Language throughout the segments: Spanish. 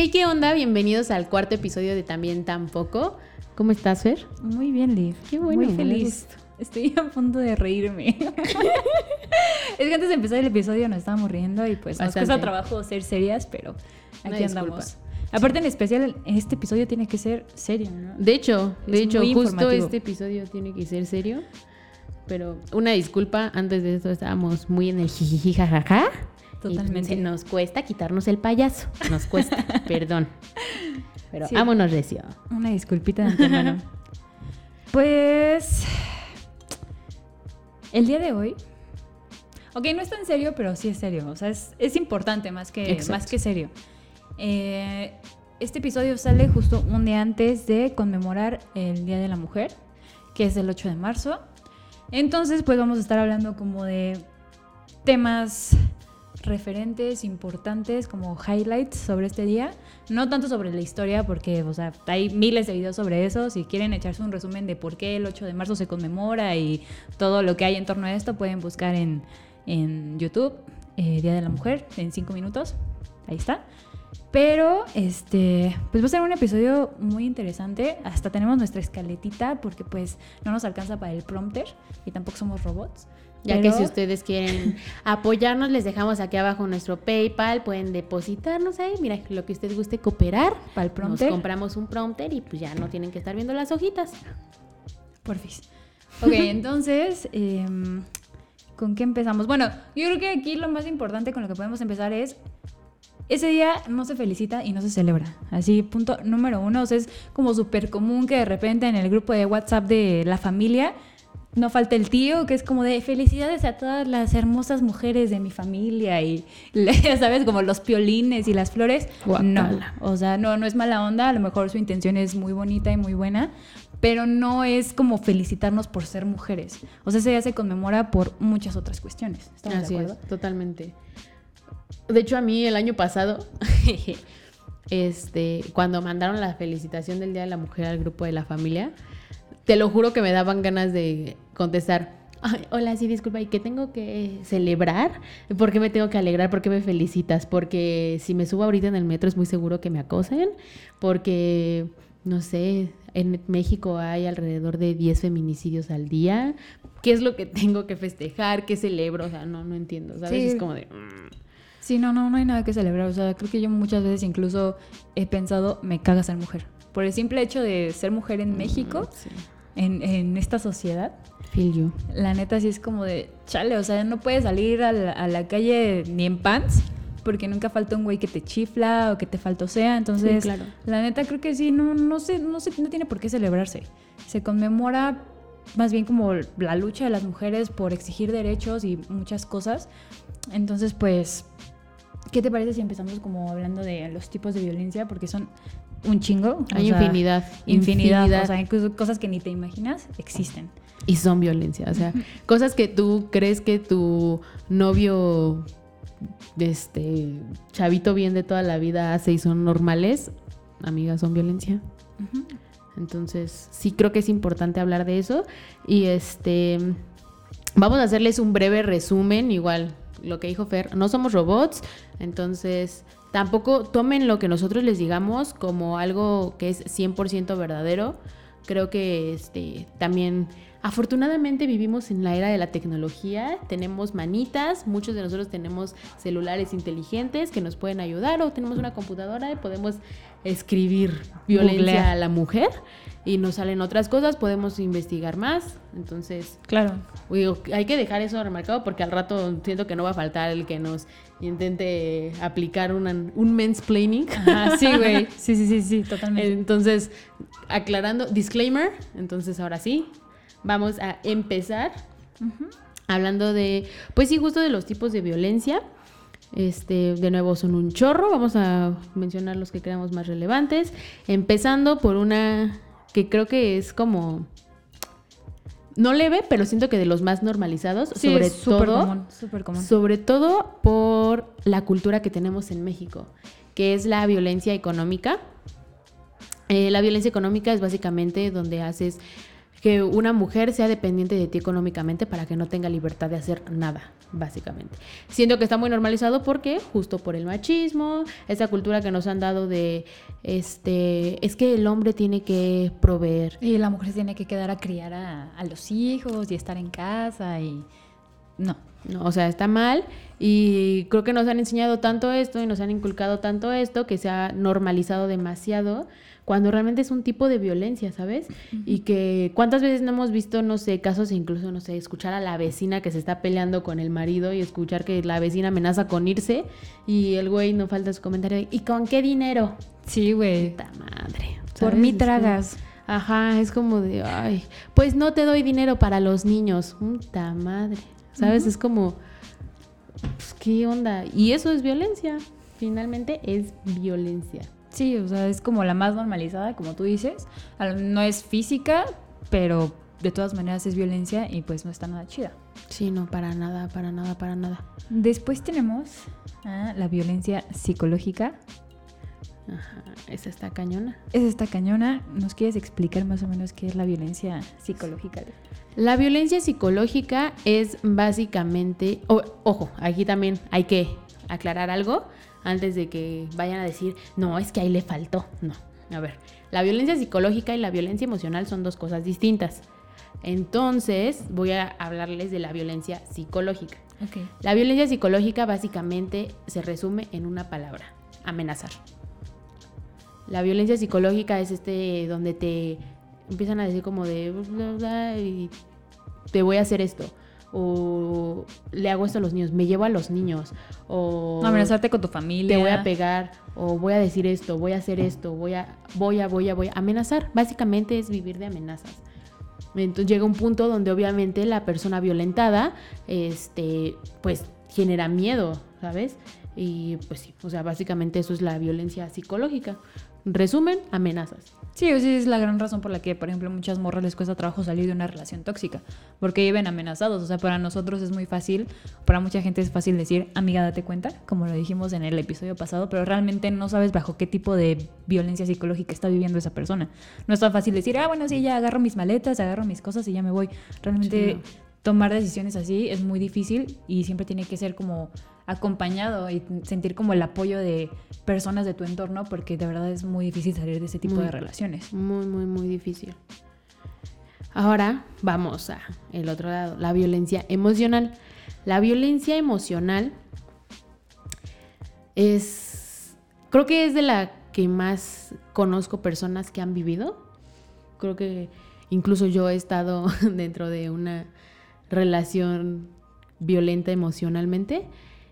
Hey, ¿qué onda? Bienvenidos al cuarto episodio de También Tampoco. ¿Cómo estás, Fer? Muy bien, Liv. Qué bueno. Muy feliz. Estoy a punto de reírme. es que antes de empezar el episodio nos estábamos riendo y pues nos cuesta trabajo ser serias, pero aquí andamos. Aparte, en especial, este episodio tiene que ser serio, ¿no? De hecho, de hecho, justo este episodio tiene que ser serio. Pero una disculpa, antes de esto estábamos muy en el jijiji Totalmente. nos cuesta quitarnos el payaso. Nos cuesta, perdón. Pero vámonos recio. Una disculpita de antemano. pues. El día de hoy. Ok, no es tan serio, pero sí es serio. O sea, es, importante más que, más que serio. Eh, este episodio sale justo un día antes de conmemorar el Día de la Mujer, que es el 8 de marzo. Entonces, pues vamos a estar hablando como de temas referentes importantes como highlights sobre este día. No tanto sobre la historia, porque o sea, hay miles de videos sobre eso. Si quieren echarse un resumen de por qué el 8 de marzo se conmemora y todo lo que hay en torno a esto, pueden buscar en, en YouTube eh, Día de la Mujer en 5 minutos. Ahí está. Pero, este, pues va a ser un episodio muy interesante. Hasta tenemos nuestra escaletita porque pues no nos alcanza para el prompter y tampoco somos robots. Ya que si ustedes quieren apoyarnos, les dejamos aquí abajo nuestro PayPal, pueden depositarnos ahí, mira, lo que ustedes guste cooperar. Para el prompter. Nos compramos un prompter y pues ya no tienen que estar viendo las hojitas. Porfis. Ok, entonces, em, ¿con qué empezamos? Bueno, yo creo que aquí lo más importante con lo que podemos empezar es ese día no se felicita y no se celebra. Así, punto número uno. O sea, es como súper común que de repente en el grupo de WhatsApp de la familia no falta el tío que es como de felicidades a todas las hermosas mujeres de mi familia y ya sabes como los piolines y las flores no o sea no no es mala onda a lo mejor su intención es muy bonita y muy buena pero no es como felicitarnos por ser mujeres. O sea ese día se conmemora por muchas otras cuestiones ¿estamos Así de acuerdo? Es, totalmente. De hecho a mí el año pasado este cuando mandaron la felicitación del día de la mujer al grupo de la familia te lo juro que me daban ganas de contestar. hola, sí, disculpa, ¿y qué tengo que celebrar? ¿Por qué me tengo que alegrar? ¿Por qué me felicitas? Porque si me subo ahorita en el metro es muy seguro que me acosen, porque, no sé, en México hay alrededor de 10 feminicidios al día. ¿Qué es lo que tengo que festejar? ¿Qué celebro? O sea, no, no entiendo, ¿sabes? Es como de... Mm". Sí, no, no, no hay nada que celebrar. O sea, creo que yo muchas veces incluso he pensado, me caga ser mujer. Por el simple hecho de ser mujer en mm, México. Sí en, esta sociedad. Feel you. La neta sí es como de, chale, o sea, no puedes salir a la, calle ni en pants porque nunca falta un güey que te chifla o que te faltó sea. Entonces, claro. la neta creo que sí, no, no, sé, no, sé, no tiene por qué celebrarse. Se conmemora más bien como la lucha de las mujeres por exigir derechos y muchas cosas. Entonces, pues, ¿qué te parece si empezamos como hablando de los tipos de violencia? Porque son un chingo. Hay infinidad, infinidad. O sea, cosas que ni te imaginas existen. Y son violencia. O sea, cosas que tú crees que tu novio, este, chavito bien de toda la vida hace y son normales, amigas, son violencia. Entonces, sí creo que es importante hablar de eso. Y este, vamos a hacerles un breve resumen, igual lo que dijo Fer, no somos robots, entonces Tampoco tomen lo que nosotros les digamos como algo que es 100% verdadero. Creo que este, también afortunadamente vivimos en la era de la tecnología, tenemos manitas, muchos de nosotros tenemos celulares inteligentes que nos pueden ayudar o tenemos una computadora y podemos escribir violencia a la mujer y nos salen otras cosas, podemos investigar más. Entonces, claro. hay que dejar eso remarcado porque al rato siento que no va a faltar el que nos intente aplicar un mansplaining. sí, güey. Sí, sí, sí, sí, totalmente. Entonces, aclarando, disclaimer. Entonces, ahora sí, vamos a empezar hablando de, pues sí, justo de los tipos de violencia. Este, de nuevo son un chorro, vamos a mencionar los que creamos más relevantes, empezando por una que creo que es como no leve, pero siento que de los más normalizados, sobre todo, común. sobre todo por la cultura que tenemos en México, que es la violencia económica. Eh, la violencia económica es básicamente donde haces que una mujer sea dependiente de ti económicamente para que no tenga libertad de hacer nada, básicamente. Siento que está muy normalizado porque justo por el machismo, esa cultura que nos han dado de este es que el hombre tiene que proveer y la mujer tiene que quedar a criar a, a los hijos y estar en casa y no. No, o sea, está mal y creo que nos han enseñado tanto esto y nos han inculcado tanto esto que se ha normalizado demasiado cuando realmente es un tipo de violencia, ¿sabes? Y que cuántas veces no hemos visto, no sé, casos incluso, no sé, escuchar a la vecina que se está peleando con el marido y escuchar que la vecina amenaza con irse y el güey no falta su comentario, ¿y con qué dinero? Sí, güey. Puta madre. Por mí tragas. ajá, es como de, ay, pues no te doy dinero para los niños. Puta madre. ¿Sabes? Es como, pues, ¿qué onda? Y eso es violencia. Finalmente es violencia. Sí, o sea, es como la más normalizada, como tú dices. No es física, pero de todas maneras es violencia y pues no está nada chida. Sí, no, para nada, para nada, para nada. Después tenemos la violencia psicológica. Ajá, esa está cañona. Esa está cañona. ¿Nos quieres explicar más o menos qué es la violencia psicológica? La violencia psicológica es básicamente, ojo, aquí también hay que aclarar algo antes de que vayan a decir, no, es que ahí le faltó. No, a ver, la violencia psicológica y la violencia emocional son dos cosas distintas. Entonces, voy a hablarles de la violencia psicológica. La violencia psicológica básicamente se resume en una palabra, amenazar. La violencia psicológica es este donde te empiezan a decir como de y te voy a hacer esto o le hago esto a los niños, me llevo a los niños, o amenazarte con tu familia, te voy a pegar, o voy a decir esto, voy a hacer esto, voy a, voy a, voy a, voy a amenazar. Básicamente es vivir de amenazas. Entonces llega un punto donde obviamente la persona violentada, este, pues genera miedo, ¿sabes? Y pues sí, o sea, básicamente eso es la violencia psicológica. Resumen, amenazas. Sí, sí, es la gran razón por la que, por ejemplo, muchas morras les cuesta trabajo salir de una relación tóxica, porque viven amenazados. O sea, para nosotros es muy fácil, para mucha gente es fácil decir, amiga, date cuenta, como lo dijimos en el episodio pasado, pero realmente no sabes bajo qué tipo de violencia psicológica está viviendo esa persona. No es tan fácil decir, ah, bueno, sí, ya agarro mis maletas, agarro mis cosas y ya me voy. Realmente tomar decisiones así es muy difícil y siempre tiene que ser como acompañado y sentir como el apoyo de personas de tu entorno porque de verdad es muy difícil salir de ese tipo de relaciones. Muy, muy, muy difícil. Ahora vamos a el otro lado, la violencia emocional. La violencia emocional es, creo que es de la que más conozco personas que han vivido. Creo que incluso yo he estado dentro de una relación violenta emocionalmente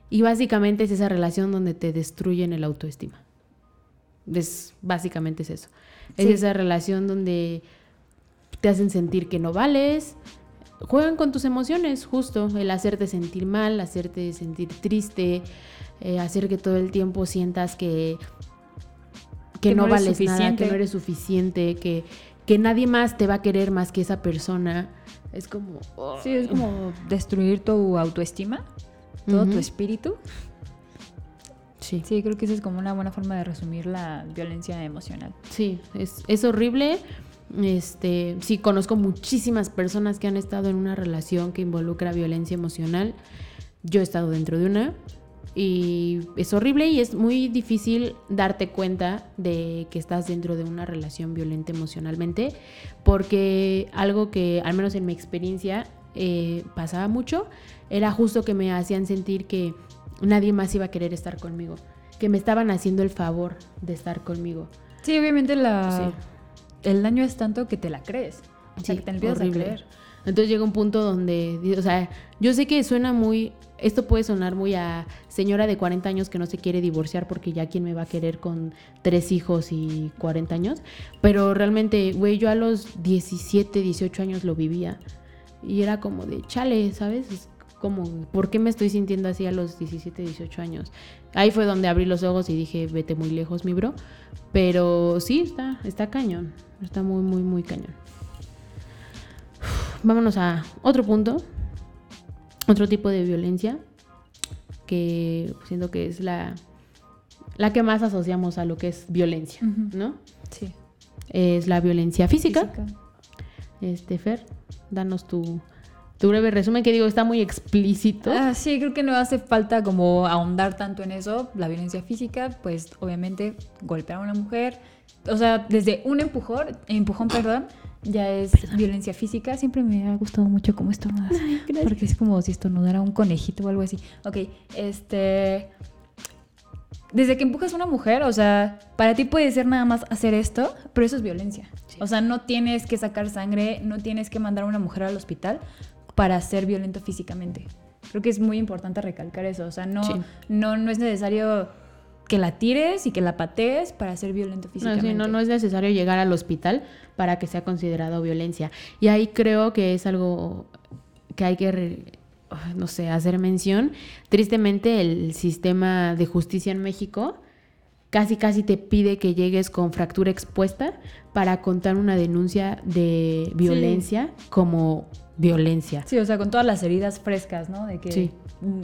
y básicamente es esa relación donde te destruyen el autoestima. Es, básicamente es eso. Es esa relación donde te hacen sentir que no vales. Juegan con tus emociones, justo. El hacerte sentir mal, hacerte sentir triste, eh, hacer que todo el tiempo sientas que, que, no, vales nada, que no eres suficiente, que, que nadie más te va a querer más que esa persona. Es como... Sí, es como destruir tu autoestima todo tu espíritu. Sí. Sí, creo que esa es como una buena forma de resumir la violencia emocional. Sí, es, es horrible. Este, sí, conozco muchísimas personas que han estado en una relación que involucra violencia emocional. Yo he estado dentro de una y es horrible y es muy difícil darte cuenta de que estás dentro de una relación violenta emocionalmente porque algo que al menos en mi experiencia eh, pasaba mucho era justo que me hacían sentir que nadie más iba a querer estar conmigo, que me estaban haciendo el favor de estar conmigo. Sí, obviamente la, el daño es tanto que te la crees. O sea, que te empiezas a creer. Entonces llega un punto donde, o sea, yo sé que suena muy, esto puede sonar muy a señora de 40 años que no se quiere divorciar porque ya quién me va a querer con tres hijos y 40 años, pero realmente, güey, yo a los 17, 18 años lo vivía y era como de chale, ¿sabes? como, ¿por qué me estoy sintiendo así a los 17, 18 años? Ahí fue donde abrí los ojos y dije, vete muy lejos, mi bro. Pero sí, está, está cañón. Está muy, muy, muy cañón. Vámonos a otro punto. Otro tipo de violencia que siento que es la, la que más asociamos a lo que es violencia, ¿no? Sí. Es la violencia física. Este, Fer, danos tu, tu breve resumen, que digo, está muy explícito. Ah, sí, creo que no hace falta como ahondar tanto en eso. La violencia física, pues obviamente golpear a una mujer, o sea, desde un empujón, empujón, perdón, ya es violencia física. Siempre me ha gustado mucho cómo estornudas. porque es como si estornudara un conejito o algo así. Ok, este... Desde que empujas a una mujer, o sea, para ti puede ser nada más hacer esto, pero eso es violencia. O sea, no tienes que sacar sangre, no tienes que mandar a una mujer al hospital para ser violento físicamente. Creo que es muy importante recalcar eso. O sea, no, no, no es necesario que la tires y que la patees para ser violento físicamente. No, no, es necesario llegar al hospital para que sea considerado violencia. Y ahí creo que es algo que hay que, no sé, hacer mención. Tristemente, el sistema de justicia en México casi casi te pide que llegues con fractura expuesta para contar una denuncia de violencia como violencia. Sí, o sea, con todas las heridas frescas, ¿no? De que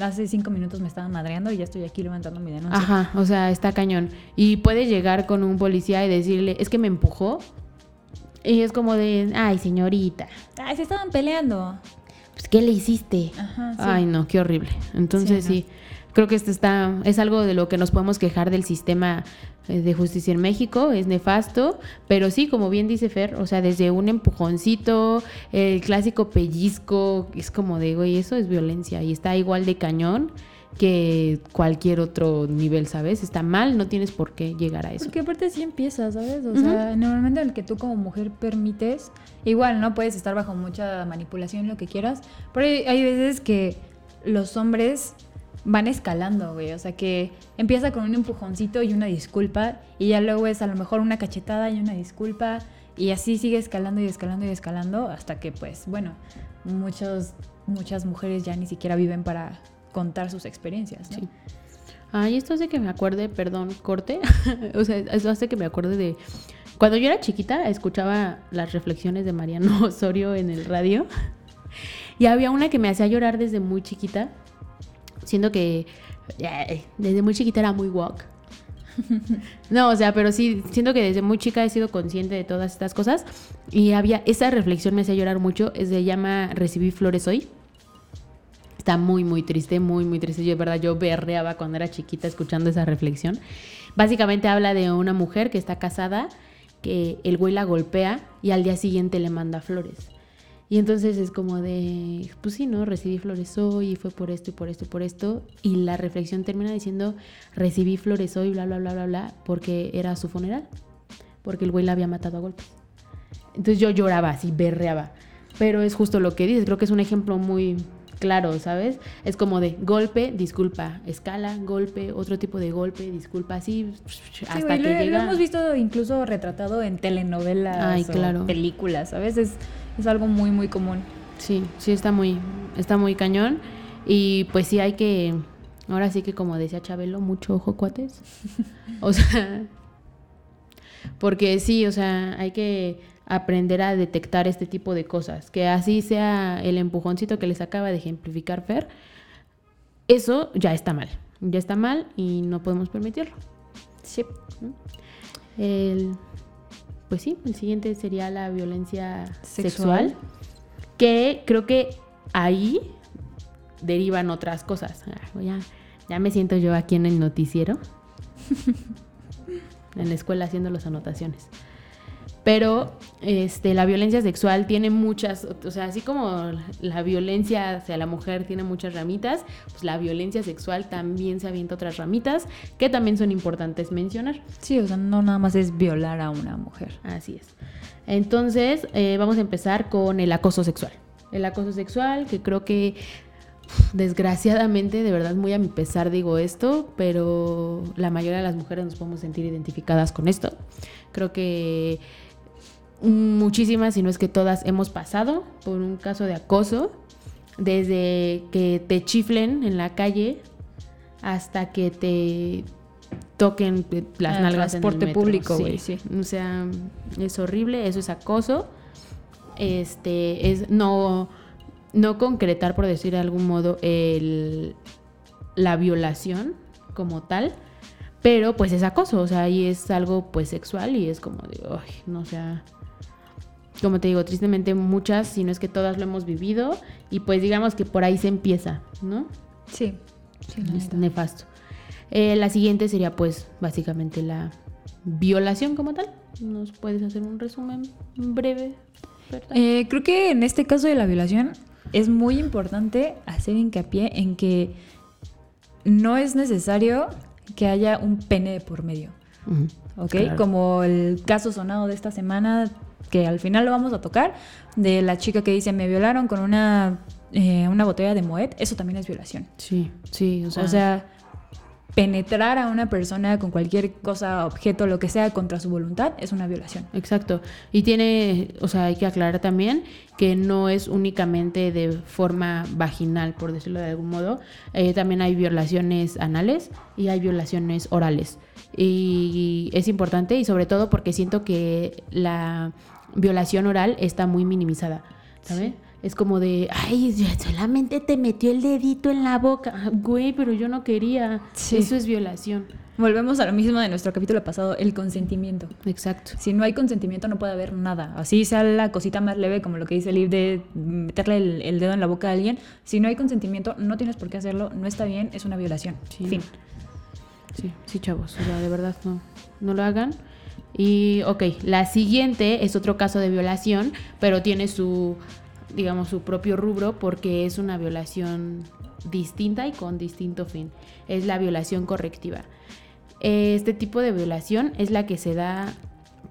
hace cinco minutos me estaban madreando y ya estoy aquí levantando mi denuncia. Ajá, o sea, está cañón. Y puede llegar con un policía y decirle, es que me empujó. Y es como de, ay, señorita. Ay, se estaban peleando. ¿Qué le hiciste? Ajá, Ay, no, qué horrible. Entonces, sí creo que esto está, es algo de lo que nos podemos quejar del sistema eh, de justicia en México, es nefasto, pero sí, como bien dice Fer, o sea, desde un empujoncito, el clásico pellizco, es como de, güey, eso es violencia y está igual de cañón que cualquier otro nivel, ¿sabes? Está mal, no tienes por qué llegar a eso. Porque aparte sí empieza, ¿sabes? O sea, normalmente el que tú como mujer permites, igual, ¿no? Puedes estar bajo mucha manipulación, lo que quieras, pero hay veces que los hombres van escalando, güey. O sea que empieza con un empujoncito y una disculpa y ya luego es a lo mejor una cachetada y una disculpa y así sigue escalando y escalando y escalando hasta que pues bueno, muchos, muchas mujeres ya ni siquiera viven para contar sus experiencias. ¿no? Sí. Ay, esto hace que me acuerde, perdón, corte. o sea, eso hace que me acuerde de cuando yo era chiquita escuchaba las reflexiones de Mariano Osorio en el radio y había una que me hacía llorar desde muy chiquita siento que eh, desde muy chiquita era muy walk. no, o sea, pero sí, siento que desde muy chica he sido consciente de todas estas cosas. Y había, esa reflexión me hacía llorar mucho. Se llama Recibí flores hoy. Está muy, muy triste, muy, muy triste. Yo, de verdad, yo berreaba cuando era chiquita escuchando esa reflexión. Básicamente habla de una mujer que está casada, que el güey la golpea y al día siguiente le manda flores. Y entonces es como de, pues sí, ¿no? Recibí flores hoy y fue por esto y por esto y por esto. Y la reflexión termina diciendo, recibí flores hoy, bla, bla, bla, bla, bla, porque era su funeral. Porque el güey la había matado a golpes. Entonces yo lloraba así, berreaba. Pero es justo lo que dices, creo que es un ejemplo muy claro, ¿sabes? Es como de golpe, disculpa, escala, golpe, otro tipo de golpe, disculpa, así hasta que llega. Lo hemos visto incluso retratado en telenovelas o películas, ¿sabes? Es, es algo muy, muy común. Sí, sí, está muy, está muy cañón. Y pues sí hay que, ahora sí que como decía Chabelo, mucho ojo cuates. o sea, porque sí, o sea, hay que aprender a detectar este tipo de cosas. Que así sea el empujoncito que les acaba de ejemplificar Fer, eso ya está mal. Ya está mal y no podemos permitirlo. Sí. El pues sí, el siguiente sería la violencia sexual, que creo que ahí derivan otras cosas. Ah, ya, ya me siento yo aquí en el noticiero, en la escuela haciendo las anotaciones. Pero este, la violencia sexual tiene muchas, o sea, así como la violencia hacia la mujer tiene muchas ramitas, pues la violencia sexual también se avienta otras ramitas que también son importantes mencionar. Sí, o sea, no nada más es violar a una mujer. Así es. Entonces, eh, vamos a empezar con el acoso sexual. El acoso sexual, que creo que desgraciadamente, de verdad, muy a mi pesar digo esto, pero la mayoría de las mujeres nos podemos sentir identificadas con esto. Creo que muchísimas, si no es que todas, hemos pasado por un caso de acoso, desde que te chiflen en la calle hasta que te toquen las nalgas transporte en el público, sí. O sea, es horrible, eso es acoso. Este, es no, no concretar, por decir de algún modo, el, la violación como tal, pero pues es acoso, o sea, ahí es algo pues sexual y es como de, ay, no sea, como te digo, tristemente muchas, si no es que todas lo hemos vivido, y pues digamos que por ahí se empieza, ¿no? Sí. sí es nefasto. Eh, la siguiente sería pues básicamente la violación como tal. ¿Nos puedes hacer un resumen breve? Eh, creo que en este caso de la violación es muy importante hacer hincapié en que no es necesario que haya un pene por medio. ¿Ok? Como el caso sonado de esta semana, que al final lo vamos a tocar, de la chica que dice me violaron con una, eh, una botella de Moet, eso también es violación. Sí, sí, o sea, o sea penetrar a una persona con cualquier cosa, objeto, lo que sea, contra su voluntad, es una violación. Exacto. Y tiene, o sea, hay que aclarar también que no es únicamente de forma vaginal, por decirlo de algún modo. Eh, también hay violaciones anales y hay violaciones orales. Y es importante y sobre todo porque siento que la violación oral está muy minimizada, ¿sabes? Es como de, ay, solamente te metió el dedito en la boca. Güey, pero yo no quería. Eso es violación. Volvemos a lo mismo de nuestro capítulo pasado, el consentimiento. Exacto. Si no hay consentimiento no puede haber nada. Así sea la cosita más leve, como lo que dice el de meterle el, dedo en la boca a alguien. Si no hay consentimiento, no tienes por qué hacerlo, no está bien, es una violación. Fin. Sí, sí, chavos. O sea, de verdad no, no lo hagan. Y, ok, la siguiente es otro caso de violación, pero tiene su digamos, su propio rubro porque es una violación distinta y con distinto fin. Es la violación correctiva. Este tipo de violación es la que se da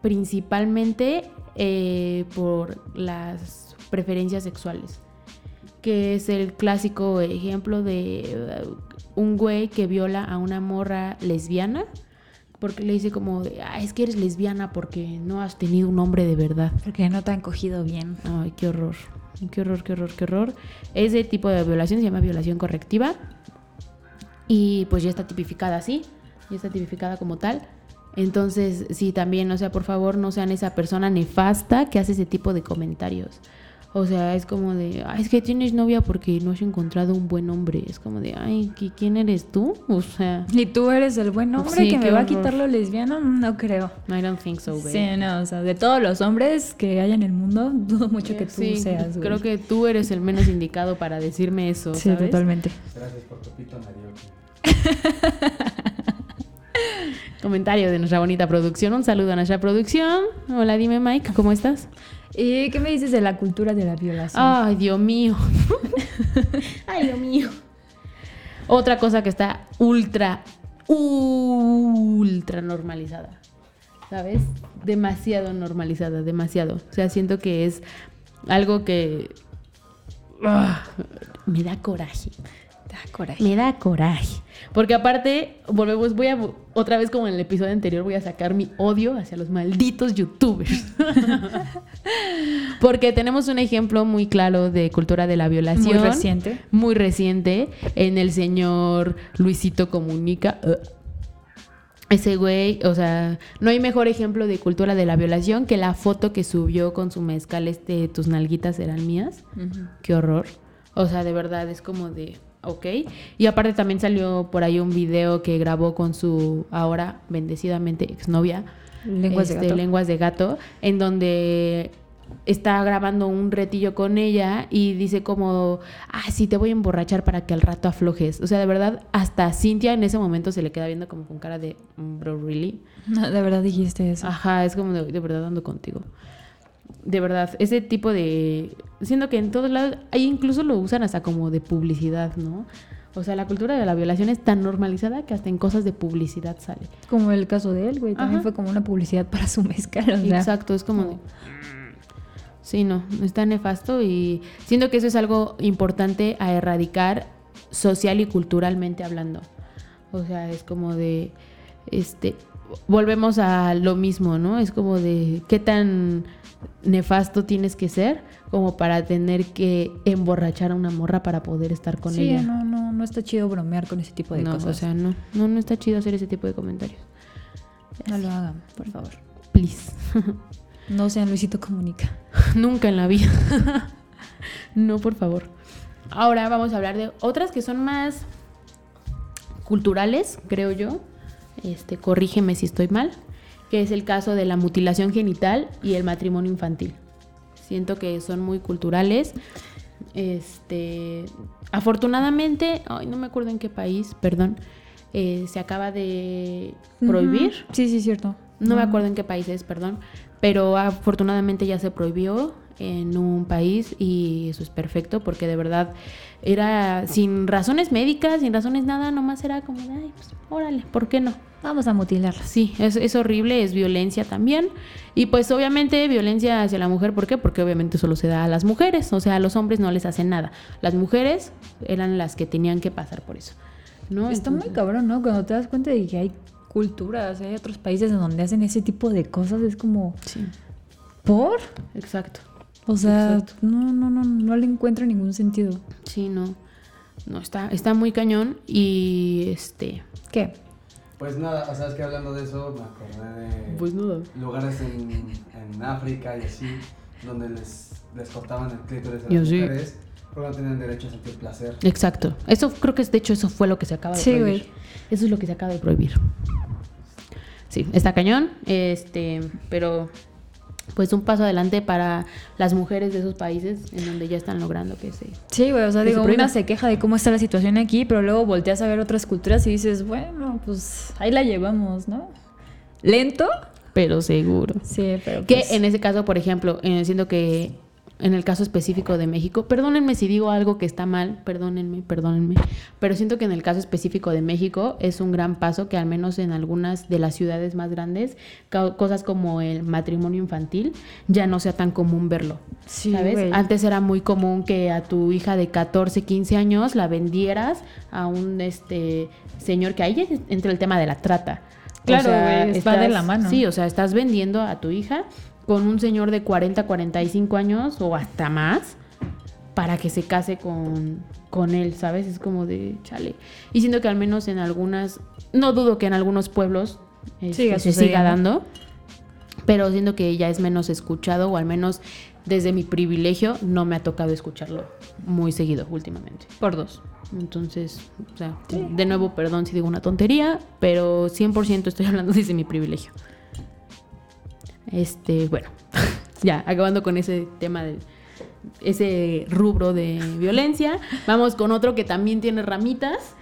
principalmente eh, por las preferencias sexuales, que es el clásico ejemplo de uh, un güey que viola a una morra lesbiana porque le dice como, es que eres lesbiana porque no has tenido un hombre de verdad. Porque no te han cogido bien. Ay, qué horror. Qué horror, qué horror, qué horror. Ese tipo de violación se llama violación correctiva. Y pues ya está tipificada así. Ya está tipificada como tal. Entonces, sí, también, o sea, por favor, no sean esa persona nefasta que hace ese tipo de comentarios. O sea, es como de, ay, es que tienes novia porque no has encontrado un buen hombre. Es como de, ay, ¿quién eres tú? O sea. ¿Y tú eres el buen hombre que me va a quitar lo lesbiano? No creo. I don't think so, baby. Sí, no, o sea, de todos los hombres que hay en el mundo, dudo mucho que tú seas. Creo que tú eres el menos indicado para decirme eso. Sí, totalmente. Gracias por tu pito, Comentario de nuestra bonita producción. Un saludo a nuestra producción. Hola, dime, Mike, ¿cómo estás? ¿Y qué me dices de la cultura de la violación? Ay, Dios mío. Ay, Dios mío. Otra cosa que está ultra, ultra normalizada. ¿Sabes? Demasiado normalizada, demasiado. O sea, siento que es algo que ah, me da coraje. Da coraje. Me da coraje. Porque aparte, volvemos, voy a, otra vez como en el episodio anterior, voy a sacar mi odio hacia los malditos youtubers. Porque tenemos un ejemplo muy claro de cultura de la violación. Muy reciente. Muy reciente en el señor Luisito Comunica. ese güey, o sea, no hay mejor ejemplo de cultura de la violación que la foto que subió con su mezcal este, tus nalguitas eran mías. Qué horror. O sea, de verdad es como de ¿ok? Y aparte también salió por ahí un video que grabó con su ahora bendecidamente exnovia. Lenguas de este, gato. Lenguas de gato, en donde está grabando un retillo con ella y dice como, ah, sí, te voy a emborrachar para que al rato aflojes. O sea, de verdad, hasta Cintia en ese momento se le queda viendo como con cara de, mm, bro, really. de verdad dijiste eso. Ajá, es como de, de verdad ando contigo de verdad, ese tipo de... Siendo que en todos lados, ahí incluso lo usan hasta como de publicidad, ¿no? O sea, la cultura de la violación es tan normalizada que hasta en cosas de publicidad sale. Como el caso de él, güey, también fue como una publicidad para su mezcal. Exacto, es como... Sí, no, está nefasto y siento que eso es algo importante a erradicar social y culturalmente hablando. O sea, es como de, este, volvemos a lo mismo, ¿no? Es como de qué tan nefasto tienes que ser como para tener que emborrachar a una morra para poder estar con ella. Sí, no, no, no está chido bromear con ese tipo de cosas. O sea, no, no, no está chido hacer ese tipo de comentarios. No lo hagan, por favor. Please. no sean Luisito Comunica. Nunca en la vida. no, por favor. Ahora vamos a hablar de otras que son más culturales, creo yo. Este, corrígeme si estoy mal que es el caso de la mutilación genital y el matrimonio infantil. Siento que son muy culturales. Este, afortunadamente, ay, no me acuerdo en qué país, perdón, eh, se acaba de prohibir. Sí, sí, cierto. No me acuerdo en qué país es, perdón, pero afortunadamente ya se prohibió en un país y eso es perfecto porque de verdad era sin razones médicas, sin razones nada, nomás era como, ay, pues órale, ¿por qué no? Vamos a mutilarla. Sí, es, es, horrible, es violencia también. Y pues obviamente violencia hacia la mujer, ¿por qué? Porque obviamente solo se da a las mujeres, o sea, a los hombres no les hacen nada. Las mujeres eran las que tenían que pasar por eso. ¿no? Está muy cabrón, ¿no? Cuando te das cuenta de que hay culturas, hay otros países en donde hacen ese tipo de cosas, es como... Sí. ¿Por? Exacto. O sea, no, no, no, no le encuentro ningún sentido. Sí, no. No, está, está muy cañón y este. ¿Qué? Pues nada, o sea, es que hablando de eso me acordé de pues lugares en, en, África y así, donde les, les cortaban el clítoris a las mujeres porque no tenían derecho a sentir placer. Exacto. Eso creo que de hecho eso fue lo que se acaba de prohibir. Eso es lo que se acaba de prohibir. Sí, está cañón, este, pero pues un paso adelante para las mujeres de esos países en donde ya están logrando que se Sí, güey, o sea, digo, una se queja de cómo está la situación aquí, pero luego volteas a ver otras culturas y dices, bueno, pues ahí la llevamos, ¿no? Lento, pero seguro. Sí, pero que pues en ese caso, por ejemplo, eh, siendo que en el caso específico de México, perdónenme si digo algo que está mal, perdónenme, perdónenme, pero siento que en el caso específico de México es un gran paso que al menos en algunas de las ciudades más grandes, cosas como el matrimonio infantil, ya no sea tan común verlo. ¿Sabes? Antes era muy común que a tu hija de 14, 15 años la vendieras a un este señor que ahí entra el tema de la trata. Claro, va de la mano. Sí, o sea, estás vendiendo a tu hija con un señor de 40, 45 años o hasta más para que se case con, con él, ¿sabes? Es como de chale. Y siento que al menos en algunas, no dudo que en algunos pueblos este, se siga dando, pero siento que ya es menos escuchado o al menos desde mi privilegio no me ha tocado escucharlo muy seguido últimamente. Por dos. Entonces, o sea, de nuevo, perdón si digo una tontería, pero 100% estoy hablando desde mi privilegio. Este, bueno, ya, acabando con ese tema de ese rubro de violencia, vamos con otro que también tiene ramitas.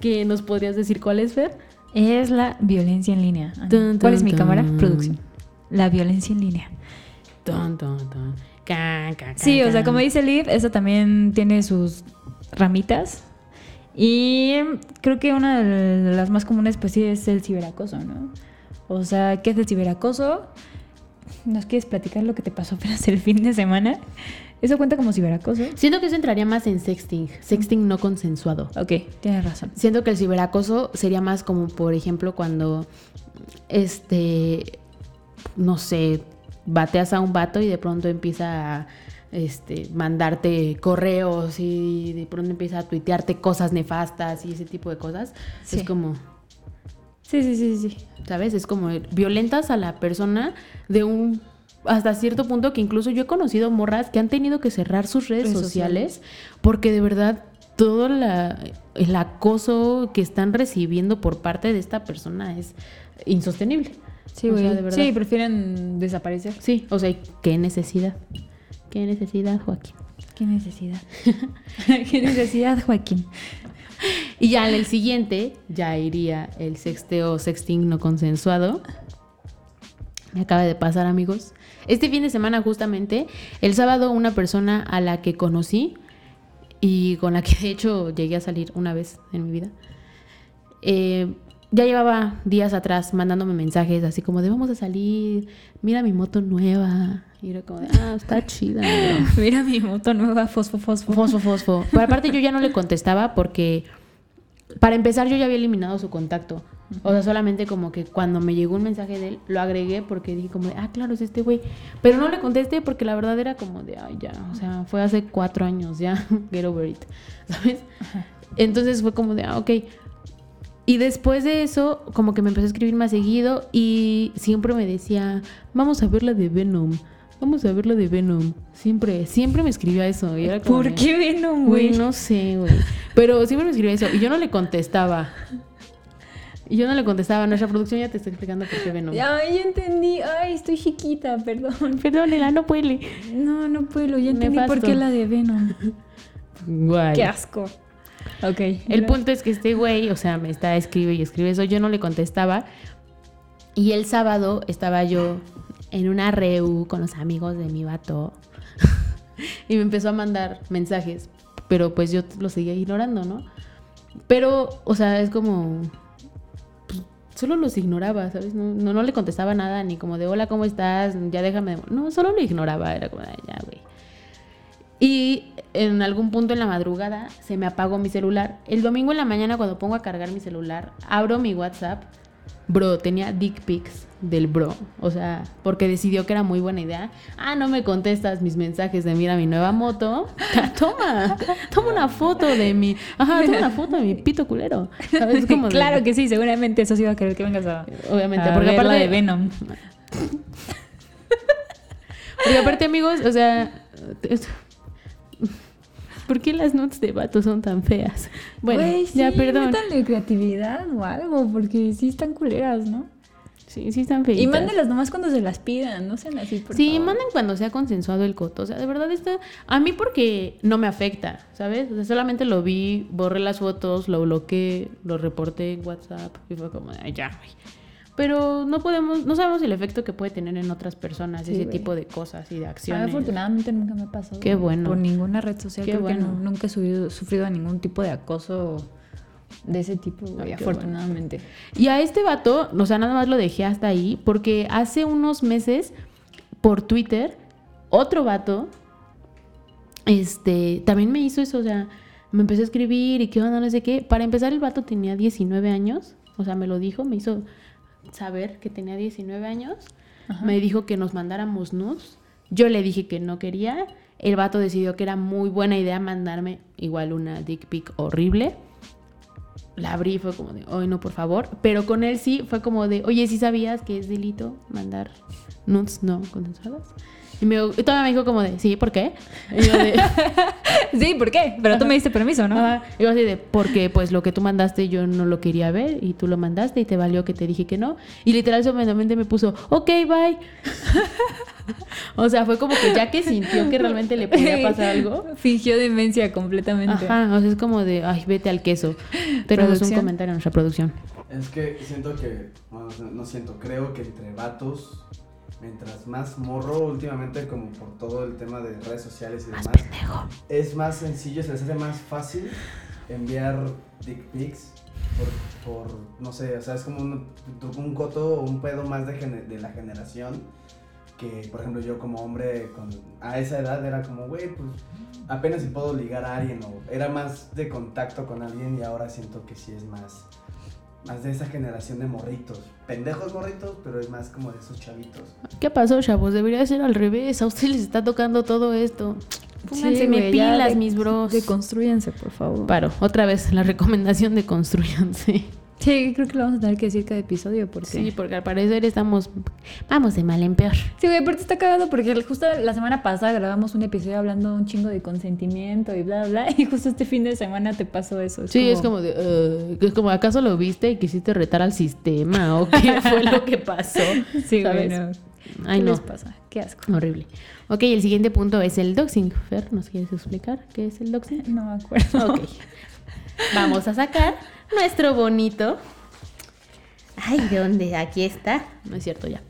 que nos podrías decir cuál es, Fer? Es la violencia en línea. ¿Cuál es mi cámara? Producción. La violencia en línea. sí, o sea, como dice Liv, eso también tiene sus ramitas. Y creo que una de las más comunes, pues sí, es el ciberacoso, ¿no? O sea, ¿qué es el ciberacoso? ¿Nos quieres platicar lo que te pasó apenas el fin de semana? ¿Eso cuenta como ciberacoso? Siento que eso entraría más en sexting, sexting no consensuado. Ok, tienes razón. Siento que el ciberacoso sería más como, por ejemplo, cuando, este, no sé, bateas a un vato y de pronto empieza a este, mandarte correos y de pronto empieza a tuitearte cosas nefastas y ese tipo de cosas. Es como, Sí, sí, sí, sí. ¿Sabes? Es como violentas a la persona de un hasta cierto punto que incluso yo he conocido morras que han tenido que cerrar sus redes, sociales, porque de verdad todo el acoso que están recibiendo por parte de esta persona es insostenible. Sí, güey. sí, prefieren desaparecer. Sí, o sea, ¿qué necesidad? ¿Qué necesidad, Joaquín? ¿Qué necesidad? ¿Qué necesidad, Joaquín? Y ya en el siguiente ya iría el sexteo sexting no consensuado. Me acaba de pasar, amigos. Este fin de semana, justamente, el sábado, una persona a la que conocí y con la que de hecho llegué a salir una vez en mi vida, eh, ya llevaba días atrás mandándome mensajes así como de vamos a salir, mira mi moto nueva. Y era como de, ah, está chida. mira mi moto nueva, fosfo, fosfo. Fosfo, fosfo. Pero aparte yo ya no le contestaba porque, para empezar, yo ya había eliminado su contacto. O sea, solamente como que cuando me llegó un mensaje de él, lo agregué porque dije como de, ah, claro, es este güey. Pero no le contesté porque la verdad era como de, ay, ya, o sea, fue hace cuatro años, ya, get over it, ¿sabes? Entonces fue como de, ah, ok. Y después de eso, como que me empezó a escribir más seguido y siempre me decía, vamos a ver la de Venom. Vamos a ver la de Venom. Siempre, siempre me escribía eso. Y era como ¿Por qué Venom, güey? No sé, güey. Pero siempre me escribía eso y yo no le contestaba. Y yo no le contestaba, nuestra producción ya te está explicando por qué Venom. Ya, ya entendí. Ay, estoy chiquita, perdón. Perdónela, no puede. No, no puedo, ya entendí por qué la de Venom. Guay. Qué asco. Ok. El punto es que este güey, o sea, me está escribe y escribe eso, yo no le contestaba. Y el sábado estaba yo en una reu con los amigos de mi vato. y me empezó a mandar mensajes. Pero pues yo lo seguía ignorando, ¿no? Pero, o sea, es como. pues, solo los ignoraba, ¿sabes? No, no, no le contestaba nada, ni como de hola, ¿cómo estás? Ya déjame. de- No, solo lo ignoraba. Era como, "Ay, ya, güey. Y en algún punto en la madrugada se me apagó mi celular. El domingo en la mañana, cuando pongo a cargar mi celular, abro mi WhatsApp. Bro, tenía dick pics del bro. O sea, porque decidió que era muy buena idea. Ah, no me contestas mis mensajes de mira mi nueva moto. toma, toma una foto de mi. Ajá, toma una foto de mi pito culero. Claro que sí, seguramente eso sí iba a querer que vengas a. Obviamente, a porque ver la aparte de Venom. Porque aparte, amigos, o sea. ¿Por qué las notes de vato son tan feas? Bueno, ya, sí, perdón. métanle creatividad o algo, porque sí están culeras, ¿no? Sí, sí están feitas. Y mándenlas nomás cuando se las pidan, no sean así, por Sí, favor. manden cuando sea consensuado el coto. O sea, de verdad está... A mí porque no me afecta, ¿sabes? O sea, solamente lo vi, borré las fotos, lo bloqueé, lo reporté en WhatsApp y fue como, ay, ya, güey. Pero no podemos, no sabemos el efecto que puede tener en otras personas Sí, ese güey. tipo de cosas y de A mí, acciones. afortunadamente nunca me ha pasado. Qué bueno. Por ninguna red social. Qué creo bueno. que no- nunca he subido- sufrido ningún tipo de acoso de ese tipo, güey, Ay, qué afortunadamente. Y a este vato, o sea, nada más lo dejé hasta ahí, porque hace unos meses, por Twitter, otro vato, este, también me hizo eso, o sea, me empezó a escribir y qué onda, no sé qué. Para empezar, el vato tenía 19 años, o sea, me lo dijo, me hizo saber que tenía 19 años. Ajá. Me dijo que nos mandáramos nudes. Yo le dije que no quería. El vato decidió que era muy buena idea mandarme igual una dick pic horrible. La abrí y fue como de, oye, no, por favor. Pero con él sí fue como de, oye, ¿sí sabías que es delito mandar nudes no consensuadas? Y, me, y todavía me dijo como de, sí, ¿por qué? Y yo de, Sí, ¿por qué? Pero tú me diste permiso, ¿no? Ajá. Y yo así de, porque pues lo que tú mandaste yo no lo quería ver y tú lo mandaste y te valió que te dije que no. Y literal solamente me puso, ok, bye. o sea, fue como que ya que sintió que realmente le podía pasar algo. Fingió demencia completamente. Ajá, o sea, es como de, ay, vete al queso. Tenemos un comentario en nuestra producción. Es que siento que, bueno, no siento, creo que entre vatos, mientras más morro últimamente, como por todo el tema de redes sociales y demás, es más sencillo, se les hace más fácil enviar dick pics por, por, no sé, o sea, es como un, un coto o un pedo más de, la generación que, por ejemplo, yo como hombre con, a esa edad era como, güey, pues apenas si puedo ligar a alguien o era más de contacto con alguien y ahora siento que sí es más más de esa generación de morritos. Pendejos morritos, pero es más como de esos chavitos. ¿Qué pasó, chavos? Debería ser al revés. A ustedes les está tocando todo esto. Pónganse Sí, ya pilas, de- mis bros. Deconstruyanse, por favor. Paro, otra vez la recomendación de construyanse. Sí, creo que lo vamos a tener que decir cada episodio porque... Sí, porque al parecer estamos. Vamos de mal en peor. Sí, güey, aparte está cagado porque justo la semana pasada grabamos un episodio hablando un chingo de consentimiento y bla, bla, y justo este fin de semana te pasó eso. sí, es como de. uh, es como, ¿acaso lo viste y quisiste retar al sistema? ¿O qué fue lo que pasó? Sí, ¿sabes? güey, no. Ay, ¿Qué no. les pasa? Qué asco. Horrible. Ok, el siguiente punto es el doxing. Fer, ¿nos quieres explicar qué es el doxing? No me acuerdo. Ok. Vamos a sacar nuestro bonito. Ay, ¿de dónde? Aquí está. No es cierto ya.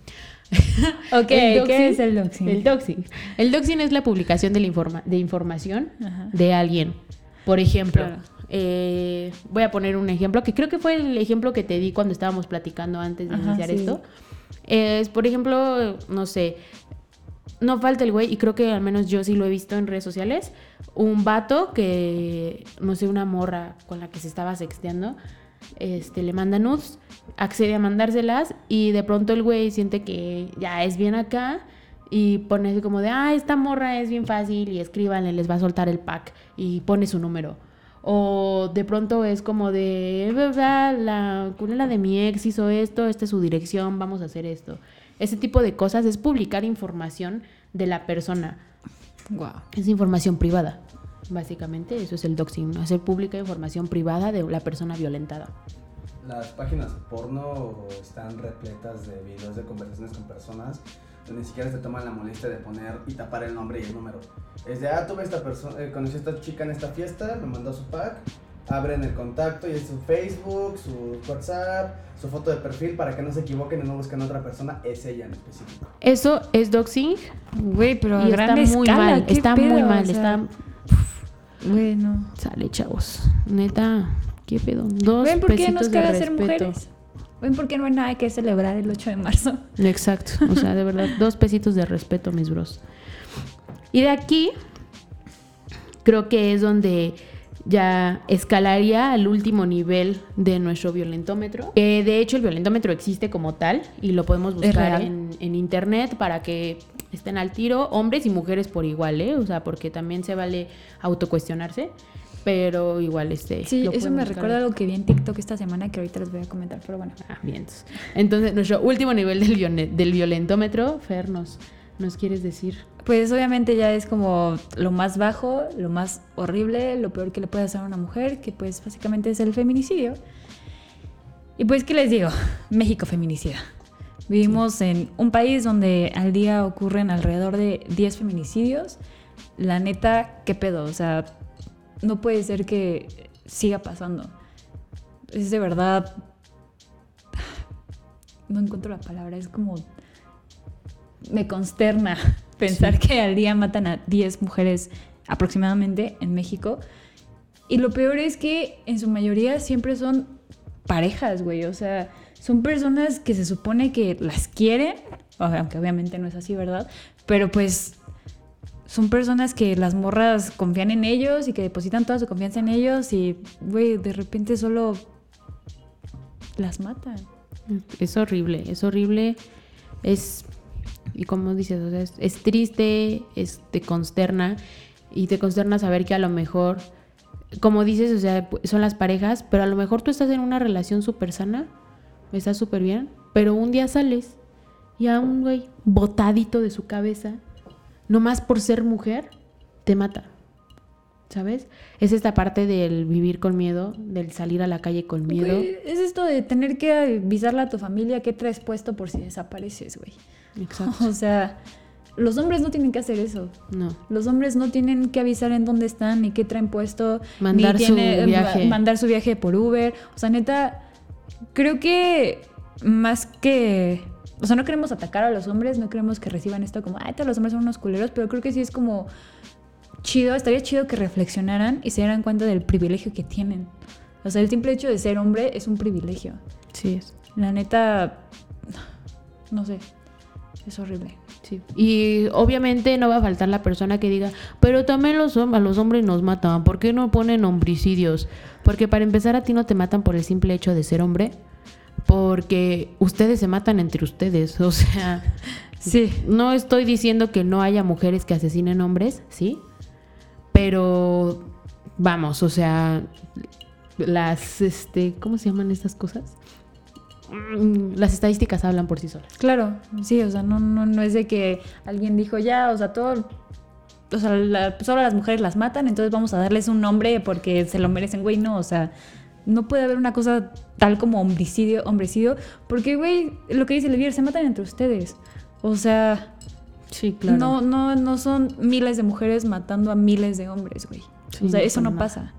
Ok, El doxing- ¿qué es el doxing? El doxing. El doxing es la publicación de, la informa- de información Ajá. de alguien. Por ejemplo, Claro. eh, voy a poner un ejemplo que creo que fue el ejemplo que te di cuando estábamos platicando antes de Ajá, iniciar sí. esto. Es, por ejemplo, no sé, no falta el güey, y creo que al menos yo sí lo he visto en redes sociales, un vato que, no sé, una morra con la que se estaba sexteando, este, le manda nudes, accede a mandárselas y de pronto el güey siente que ya es bien acá y pone así como de, ah, esta morra es bien fácil y escríbanle, les va a soltar el pack y pone su número. O de pronto es como de, ¿verdad? La culera de mi ex hizo esto, esta es su dirección, vamos a hacer esto. Ese tipo de cosas es publicar información de la persona. Wow. Es información privada. Básicamente, eso es el doxing, ¿no? hacer pública información privada de la persona violentada. las páginas porno están repletas de videos de conversaciones con personas donde ni siquiera se toman la molestia de poner y tapar el nombre y el número. Es de, ah, tuve esta persona, eh, conocí a esta chica en esta fiesta, me mandó su pack, abren el contacto y es su Facebook, su WhatsApp, su foto de perfil para que no se equivoquen y no busquen a otra persona, es ella en específico. Eso es doxing. Güey, pero a y gran está muy escala, mal, ¿qué está pedo? muy O mal, sea, está Bueno. sale, chavos. Neta, qué pedo. Dos ¿Ven por qué nos caga ser mujeres? ¿Ven por qué no hay nada que celebrar el 8 de marzo? Exacto, o sea, de verdad, dos pesitos de respeto, mis bros. Y de aquí, creo que es donde ya escalaría al último nivel de nuestro violentómetro. De hecho el violentómetro existe como tal y lo podemos buscar en, en internet para que estén al tiro, hombres y mujeres por igual, ¿eh? O sea, porque también se vale autocuestionarse, pero igual este... Sí, eso me recuerda algo que vi en TikTok esta semana que ahorita les voy a comentar, pero bueno. Ah, bien. entonces. Nuestro último nivel del, del violentómetro, Fer, nos, ¿nos quieres decir? Pues obviamente ya es como lo más bajo, lo más horrible, lo peor que le puede hacer a una mujer, que pues básicamente es el feminicidio. Y pues, ¿qué les digo? México feminicida. Vivimos en un país donde al día ocurren alrededor de 10 feminicidios. La neta, ¿qué pedo? O sea, no puede ser que siga pasando. Es de verdad... No encuentro la palabra, es como me consterna pensar que al día matan a 10 mujeres aproximadamente en México. Y lo peor es que en su mayoría siempre son parejas, güey. O sea, son personas que se supone que las quieren, aunque obviamente no es así, ¿verdad? Pero pues son personas que las morras confían en ellos y que depositan toda su confianza en ellos y, güey, de repente solo las matan. Es horrible, es horrible, es, y como dices, o sea, es, triste, es, te consterna, y te consterna saber que a lo mejor, como dices, o sea, son las parejas, pero a lo mejor tú estás en una relación súper sana, estás súper bien, pero un día sales y a un güey botadito de su cabeza, nomás por ser mujer, te mata. ¿Sabes? Es esta parte del vivir con miedo, del salir a la calle con miedo. Güey, es esto de tener que avisarle a tu familia qué traes puesto por si desapareces, güey. Exacto. O sea, los hombres no tienen que hacer eso. No. Los hombres no tienen que avisar en dónde están, ni qué traen puesto, Mandar ni su tiene- viaje. ma- mandar su viaje por Uber. O sea, neta, creo que más que. O sea, no queremos atacar a los hombres, no queremos que reciban esto como, ay, todos los hombres son unos culeros, pero creo que sí es como chido, estaría chido que reflexionaran y se dieran cuenta del privilegio que tienen. O sea, el simple hecho de ser hombre es un privilegio. Sí es. La neta, no sé, es horrible. Sí. Y obviamente no va a faltar la persona que diga, pero también los, a los hombres nos matan, ¿por qué no ponen homicidios? Porque para empezar a ti no te matan por el simple hecho de ser hombre, porque ustedes se matan entre ustedes, o sea, Sí. no estoy diciendo que no haya mujeres que asesinen hombres, ¿sí? Pero vamos, o sea, las, este, ¿cómo se llaman estas cosas? Mm, Las estadísticas hablan por sí solas. Claro, sí, o sea, no, no, no es de que alguien dijo ya, o sea, todo, o sea, solo las mujeres las matan, entonces vamos a darles un nombre porque se lo merecen, güey, no, o sea, no puede haber una cosa tal como homicidio, homicidio, porque, güey, lo que dice Levier, se matan entre ustedes, o sea, Sí, no, no, no son miles de mujeres matando a miles de hombres, güey, Sí, o sea, no, eso no nada. pasa,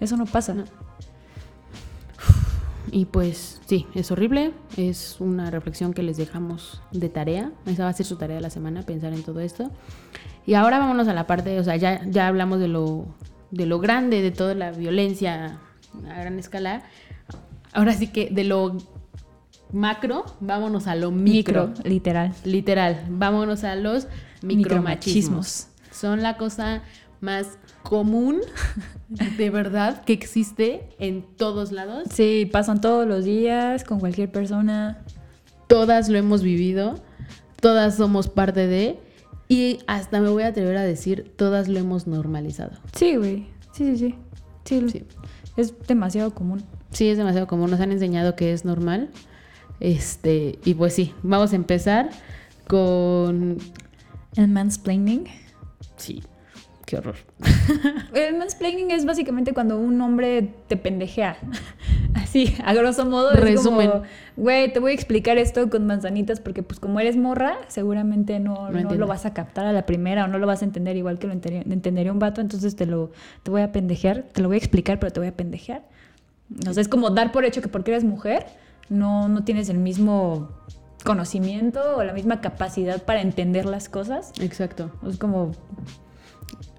eso no pasa. No. Y pues sí, es horrible, es una reflexión que les dejamos de tarea, esa va a ser su tarea de la semana, pensar en todo esto. Y ahora vámonos a la parte, o sea, ya, ya hablamos de lo, de lo grande, de toda la violencia a gran escala, ahora sí que de lo macro, vámonos a lo micro. Micro, literal. Literal, vámonos a los micromachismos. Micromachismos. Son la cosa más común, de verdad, que existe en todos lados. Sí, pasan todos los días con cualquier persona. Todas lo hemos vivido, todas somos parte de, y hasta me voy a atrever a decir, todas lo hemos normalizado. Sí, güey. Sí, sí, sí. Sí, Sí. Es demasiado común. Sí, es demasiado común, nos han enseñado que es normal. Este, y pues sí, vamos a empezar con... El mansplaining. Sí, qué horror. El mansplaining es básicamente cuando un hombre te pendejea. Así, a grosso modo. Resumen. Güey, te voy a explicar esto con manzanitas porque pues como eres morra, seguramente no, no, lo vas a captar a la primera o no lo vas a entender igual que lo entendería un vato, entonces te lo te voy a pendejear, te lo voy a explicar, pero te voy a pendejear. No sé, es como dar por hecho que porque eres mujer no, no tienes el mismo conocimiento o la misma capacidad para entender las cosas. Exacto. Es como...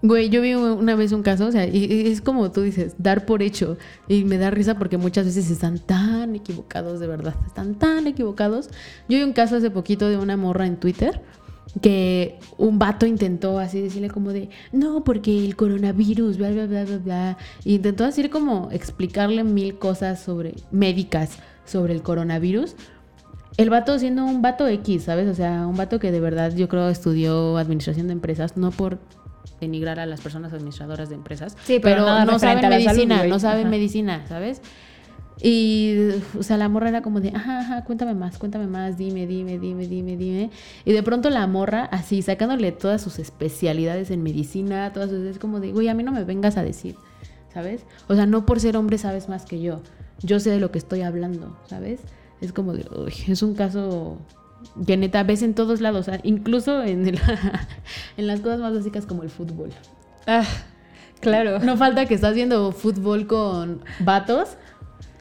Güey, yo vi una vez un caso, o sea, y es como tú dices, dar por hecho. Y me da risa porque muchas veces están tan equivocados, de verdad. Están tan equivocados. Yo vi un caso hace poquito de una morra en Twitter que un vato intentó así decirle como de, no, porque el coronavirus, bla, bla, bla, bla, bla. Y intentó decir como explicarle mil cosas sobre médicas sobre el coronavirus. El vato siendo un vato X, ¿sabes? O sea, un vato que de verdad yo creo estudió administración de empresas, no por denigrar a las personas administradoras de empresas, sí, pero, no sabe medicina, no sabe medicina, ¿sabes? Y, o sea, la morra era como de, ajá, ajá, cuéntame más, cuéntame más, dime, dime, dime, dime, dime. Y de pronto la morra, así, sacándole todas sus especialidades en medicina, todas sus, es como de, güey, a mí no me vengas a decir, ¿sabes? O sea, no por ser hombre sabes más que yo. Yo sé de lo que estoy hablando, ¿sabes? Es como de, uy, es un caso que neta ves en todos lados, incluso en, en las cosas más básicas como el fútbol. Ah, claro. No falta que estás viendo fútbol con vatos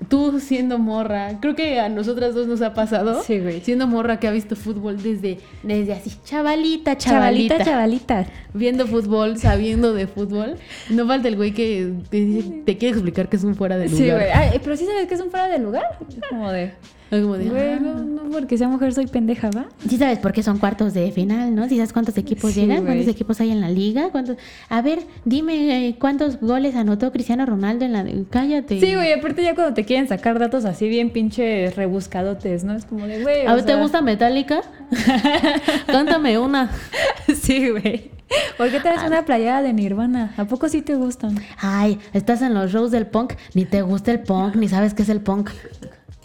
tú siendo morra, creo que a nosotras dos nos ha pasado. Sí, güey. Siendo morra que ha visto fútbol desde, desde así, chavalita, chavalita. Chavalita, Viendo fútbol, sabiendo de fútbol. No falta el güey que te, te quiere explicar que es un fuera de lugar. Sí, güey. pero sí sabes que es un fuera de lugar. Como de. Como de, güey, ah". no, porque sea mujer soy pendeja, ¿va? Sí sabes por qué son cuartos de final, ¿no? ¿Sí sabes cuántos equipos llegan? ¿Cuántos equipos hay en la liga? ¿Cuántos? A ver, dime eh, cuántos goles anotó Cristiano Ronaldo en la... Cállate. Sí, güey, aparte ya cuando te quieren sacar datos así bien pinche rebuscadotes, ¿no? Es como de, güey, ¿A te gusta Metallica? Cántame una. sí, güey. ¿Por qué traes una playera de Nirvana? ¿A poco sí te gustan? Ay, estás en los shows del punk, ni te gusta el punk, ni sabes qué es el punk.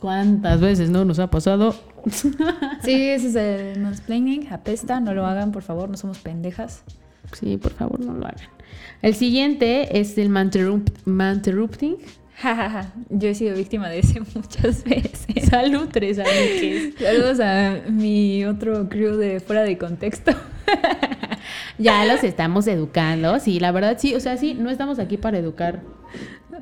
¿Cuántas veces no nos ha pasado? Sí, ese es el mansplaining, apesta, no lo hagan, por favor, no somos pendejas. Sí, por favor, no lo hagan. El siguiente es el manterrupting. Yo he sido víctima de ese muchas veces. Salud, tres amigues. Saludos a mi otro crew de fuera de contexto. ya los estamos educando, sí, la verdad sí, o sea, sí, no estamos aquí para educar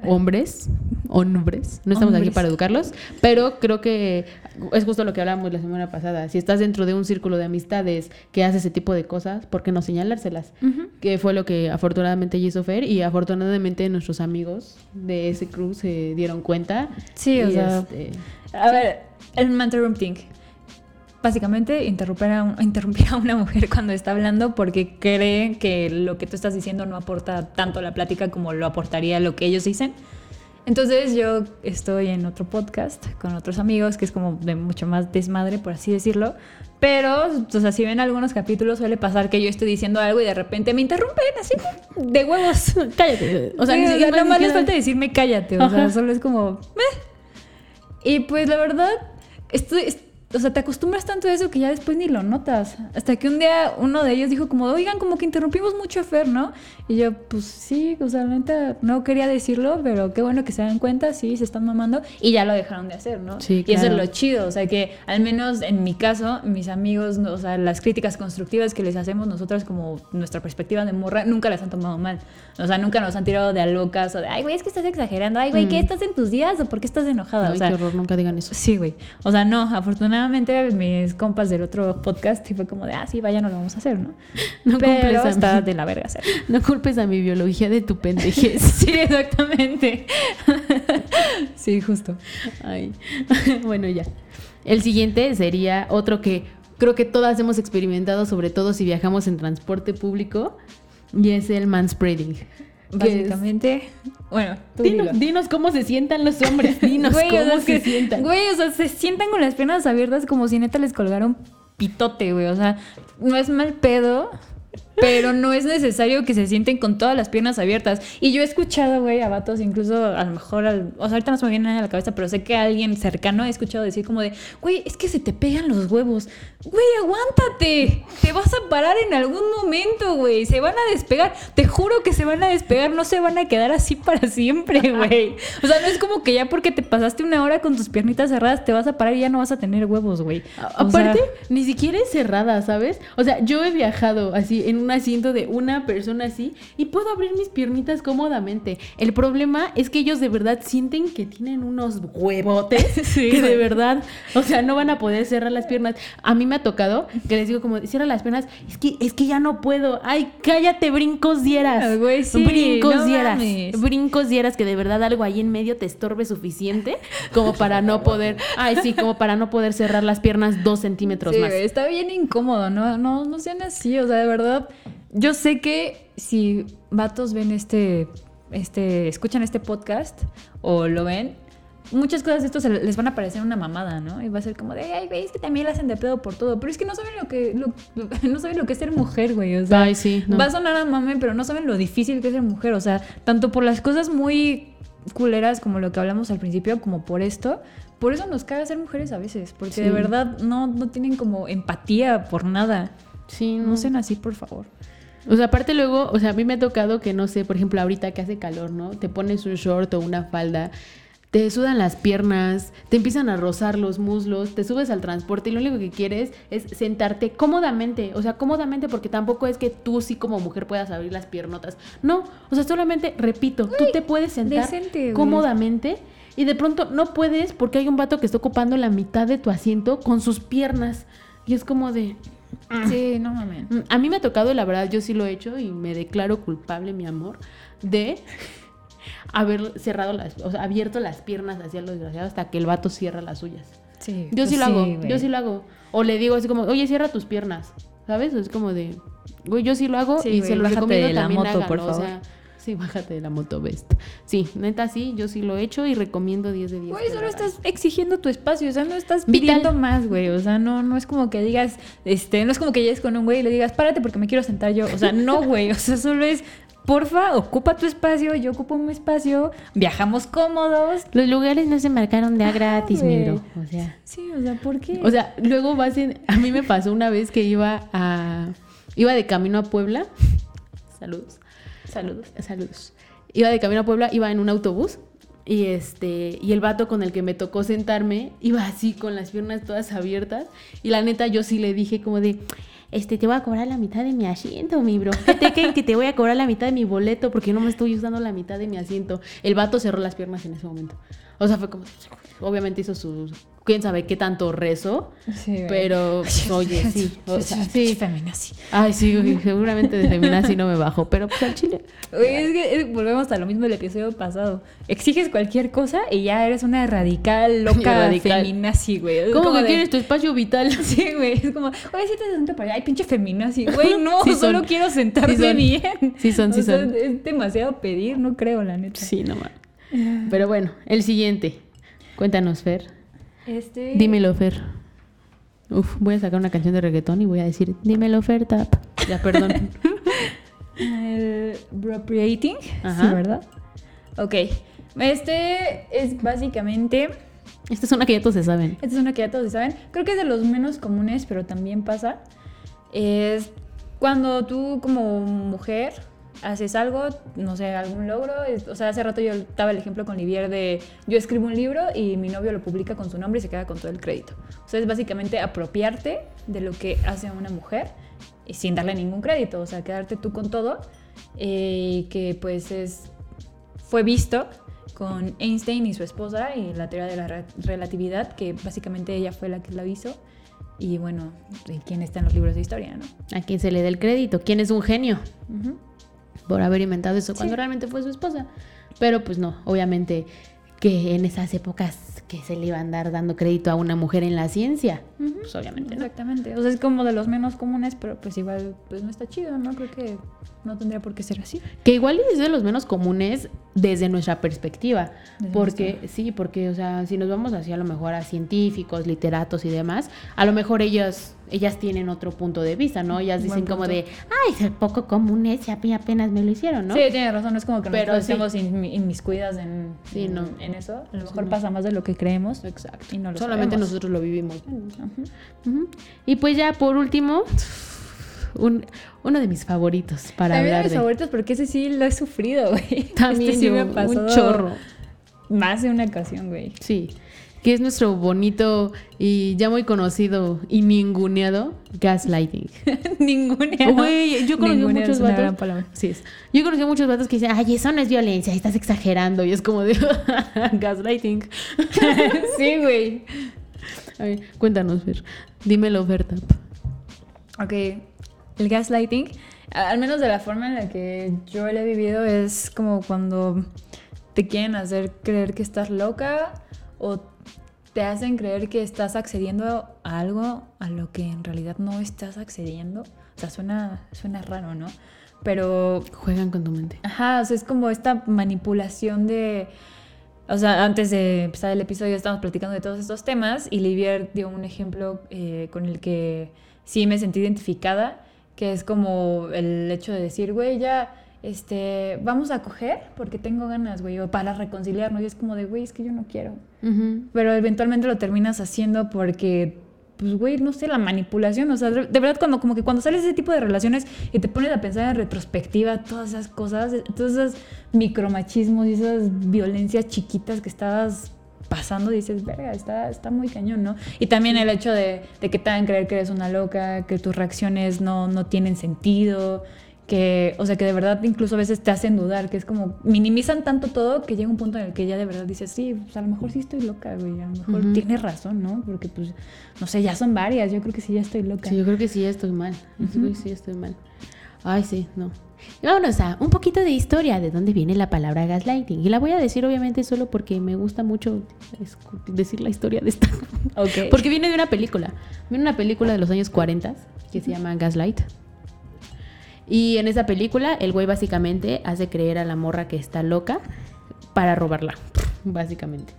hombres, hombres, no estamos aquí para educarlos, pero creo que es justo lo que hablamos la semana pasada. Si estás dentro de un círculo de amistades que hace ese tipo de cosas, ¿por qué no señalárselas? Que fue lo que afortunadamente hizo Fer y afortunadamente nuestros amigos de ese crew se dieron cuenta. Sí, o sea, este, a ver, el interrupting básicamente interrumpir a, interrumpir a una mujer cuando está hablando porque cree que lo que tú estás diciendo no aporta tanto a la plática como lo aportaría lo que ellos dicen. Entonces yo estoy en otro podcast con otros amigos que es como de mucho más desmadre, por así decirlo. Pero, o sea, si ven algunos capítulos suele pasar que yo estoy diciendo algo y de repente me interrumpen así de huevos. cállate. O sea, ni siquiera, nada más les falta decirme cállate. O sea, solo es como... Y pues la verdad, estoy o sea, te acostumbras tanto a eso que ya después ni lo notas. Hasta que un día uno de ellos dijo como, oigan, como que interrumpimos mucho a Fer, ¿no? Y yo, pues sí, o sea, no quería decirlo, pero qué bueno que se dan cuenta, sí, se están mamando y ya lo dejaron de hacer, ¿no? Sí, Y eso es lo chido, o sea, que al menos en mi caso, mis amigos, o sea, las críticas constructivas que les hacemos nosotras como nuestra perspectiva de morra, nunca las han tomado mal. O sea, nunca nos han tirado de a locas o de, ay, güey, es que estás exagerando, ay, güey, ¿qué mm. estás en tus días o por qué estás enojada? Ay, o sea, qué horror, nunca digan eso. Sí, güey. O sea, no, afortunadamente mis compas del otro podcast y fue como de, ah, sí, vaya, no lo vamos a hacer, ¿no? No Pero está de la verga hacer. No culpes a mi biología de tu pendejez. sí, exactamente. sí, justo. Ay. bueno, ya. El siguiente sería otro que creo que todas hemos experimentado, sobre todo si viajamos en transporte público, y es el manspreading. Básicamente, bueno, dinos, cómo se sientan los hombres, dinos cómo se sientan. Güey, o sea, se sientan con las piernas abiertas como si neta les colgaron pitote, güey. O sea, no es mal pedo, pero no es necesario que se sienten con todas las piernas abiertas. Y yo he escuchado, güey, a vatos, incluso a lo mejor, al, o sea, ahorita no se me viene a la cabeza, pero sé que alguien cercano he escuchado decir como de, güey, es que se te pegan los huevos. Güey, aguántate. Te vas a parar en algún momento, güey. Se van a despegar. Te juro que se van a despegar. No se van a quedar así para siempre, güey. O sea, no es como que ya porque te pasaste una hora con tus piernitas cerradas te vas a parar y ya no vas a tener huevos, güey. Aparte, ni siquiera es cerrada, ¿sabes? O sea, yo he viajado así en un asiento de una persona así y puedo abrir mis piernitas cómodamente. El problema es que ellos de verdad sienten que tienen unos huevotes que de verdad, o sea, no van a poder cerrar las piernas. A mí me ha tocado que les digo como, cierra las piernas, es que, es que ya no puedo. Ay, cállate, brincos dieras. Ah, brincos dieras. Brincos dieras que de verdad algo ahí en medio te estorbe suficiente como para no poder, ay, sí, como para no poder cerrar las piernas dos centímetros más. está bien incómodo, no, no, no sean así, o sea, de verdad yo sé que si vatos ven este, este, escuchan este podcast o lo ven, muchas cosas de esto les van a parecer una mamada, ¿no? Y va a ser como de, ay, güey, es que también la hacen de pedo por todo. Pero es que no saben lo que, no saben lo que es ser mujer, güey. O sea, va a sonar a mame, pero no saben lo difícil que es ser mujer. O sea, tanto por las cosas muy culeras como lo que hablamos al principio, como por esto. Por eso nos caga ser mujeres a veces, porque de verdad no, no tienen como empatía por nada. Sí, no sean así, por favor. O sea, aparte luego, o sea, a mí me ha tocado que, no sé, por ejemplo, ahorita que hace calor, ¿no? Te pones un short o una falda, te sudan las piernas, te empiezan a rozar los muslos, te subes al transporte y lo único que quieres es sentarte cómodamente, o sea, cómodamente porque tampoco es que tú sí como mujer puedas abrir las piernotas. No, o sea, solamente, repito, tú te puedes sentar cómodamente y de pronto no puedes porque hay un vato que está ocupando la mitad de tu asiento con sus piernas. Y es como de. Sí, no mames. Mm, a mí me ha tocado, la verdad, yo sí lo he hecho y me declaro culpable, mi amor, de haber cerrado las, o sea, abierto las piernas hacia los desgraciados hasta que el vato cierra las suyas. Sí. Yo sí pues lo hago, yo sí lo hago. O le digo así como, oye, cierra tus piernas. ¿Sabes? Es como de, güey, yo sí lo hago y se lo recomiendo de la moto, por favor. O sea, Sí, bájate de la moto best. Sí, neta, sí, yo sí lo he hecho y recomiendo 10 de 10. Güey, solo estás exigiendo tu espacio, o sea, no estás pidiendo más, güey. O sea, no, no es como que digas, este, no es como que llegues con un güey y le digas, párate porque me quiero sentar yo. O sea, no, güey. O sea, solo es, porfa, ocupa tu espacio, yo ocupo mi espacio, viajamos cómodos. Los lugares no se marcaron de a gratis, mi bro. O sea. Sí, o sea, ¿por qué? O sea, luego vas en. A mí me pasó una vez que iba a. Iba de camino a Puebla. Saludos. Saludos. Saludos. Iba de camino a Puebla, iba en un autobús y este y el vato con el que me tocó sentarme iba así con las piernas todas abiertas y la neta yo sí le dije como de este te voy a cobrar la mitad de mi asiento, mi bro. ¿Qué te que te voy a cobrar la mitad de mi boleto porque no me estoy usando la mitad de mi asiento? El vato cerró las piernas en ese momento. O sea, fue como obviamente hizo su quién sabe qué tanto rezo, sí, pero oye, sí, o sea, sí. Feminazi. Ay, sí, seguramente de feminazi no me bajo, pero pues al chile. Oye, es que volvemos a lo mismo del episodio pasado. Exiges cualquier cosa y ya eres una radical, loca, radical. feminazi, güey. ¿Cómo que quieres tu espacio vital? Sí, güey, es como, oye, sí te siento para allá, ay, pinche feminazi. Güey, no, solo quiero sentarme bien. Sí son, sí son. es demasiado pedir, no creo, la neta. Sí, no mal. Pero bueno, el siguiente. Cuéntanos, Fer. Este... Dímelo, Fer. Uf, voy a sacar una canción de reggaetón y voy a decir, dímelo, Fer, tap. Ya, perdón. El appropriating, sí, ¿verdad? Ok. Este es básicamente... Esta es una que ya todos se saben. Esta es una que ya todos se saben. Creo que es de los menos comunes, pero también pasa. Es cuando tú como mujer haces algo, no sé, algún logro. O sea, hace rato yo daba el ejemplo con Livier de yo escribo un libro y mi novio lo publica con su nombre y se queda con todo el crédito. O sea, es básicamente apropiarte de lo que hace una mujer y sin darle ningún crédito. O sea, quedarte tú con todo. Eh, que pues es, fue visto con Einstein y su esposa y la teoría de la relatividad, que básicamente ella fue la que la hizo. Y bueno, ¿quién está en los libros de historia, no? ¿A quién se le da el crédito? ¿Quién es un genio? Por haber inventado eso cuando realmente fue su esposa. Pero pues no, obviamente que en esas épocas que se le iba a andar dando crédito a una mujer en la ciencia. Pues obviamente. Exactamente. O sea, es como de los menos comunes, pero pues igual pues no está chido, ¿no? Creo que no tendría por qué ser así. Que igual es de los menos comunes desde nuestra perspectiva. porque, sí, porque, o sea, si nos vamos hacia a lo mejor a científicos, literatos y demás, a lo mejor ellos ellas tienen otro punto de vista, ¿no? Ellas dicen como de, ay, es poco común y apenas me lo hicieron, ¿no? Sí, tiene razón, es como que Pero nosotros sí. mis cuidas en, en, eso. A lo mejor pasa más de lo que creemos. Exacto. Y no lo Solamente nosotros lo vivimos. Y pues ya por último, un, uno de mis favoritos para hablar. Uno de mis favoritos porque ese sí lo he sufrido, güey. También este sí me pasó un chorro. Más de una ocasión, güey. Sí que es nuestro bonito y ya muy conocido y ninguneado gaslighting. ninguneado. Güey, yo conocí muchos vatos. Sí es. Yo conocí muchos vatos que dicen, ay, eso no es violencia, estás exagerando. Y es como de gaslighting. sí, güey. A ver, cuéntanos, Fer. Dímelo, Berta. Ok. El gaslighting, al menos de la forma en la que yo lo he vivido, es como cuando te quieren hacer creer que estás loca o te hacen creer que estás accediendo a algo a lo que en realidad no estás accediendo. O sea, suena, suena raro, ¿no? Pero... Juegan con tu mente. Ajá, o sea, es como esta manipulación de... O sea, antes de empezar el episodio estábamos platicando de todos estos temas y Livier dio un ejemplo eh, con el que sí me sentí identificada, que es como el hecho de decir, güey, ya este, vamos a coger porque tengo ganas, güey, o para reconciliarnos. Y es como de, güey, es que yo no quiero. Pero eventualmente lo terminas haciendo porque, pues, güey, no sé, la manipulación. O sea, de verdad, cuando, como que cuando sales de ese tipo de relaciones y te pones a pensar en retrospectiva todas esas cosas, todos esos micromachismos y esas violencias chiquitas que estabas pasando, dices, verga, está, está muy cañón, ¿no? Y también el hecho de, de que te hagan creer que eres una loca, que tus reacciones no, no tienen sentido que, o sea, que de verdad incluso a veces te hacen dudar, que es como, minimizan tanto todo que llega un punto en el que ya de verdad dices, sí, pues a lo mejor sí estoy loca, güey, a lo mejor tienes razón, ¿no? Porque pues, no sé, ya son varias, yo creo que sí ya estoy loca. Sí, yo creo que sí ya estoy mal, yo creo que sí ya estoy mal. Ay, sí, no. Y vámonos a un poquito de historia de dónde viene la palabra gaslighting. Y la voy a decir obviamente solo porque me gusta mucho decir la historia de esta. Okay. Porque viene de una película. Viene una película de los años 40 que se llama Gaslight. Y en esa película, el güey básicamente hace creer a la morra que está loca para robarla, básicamente.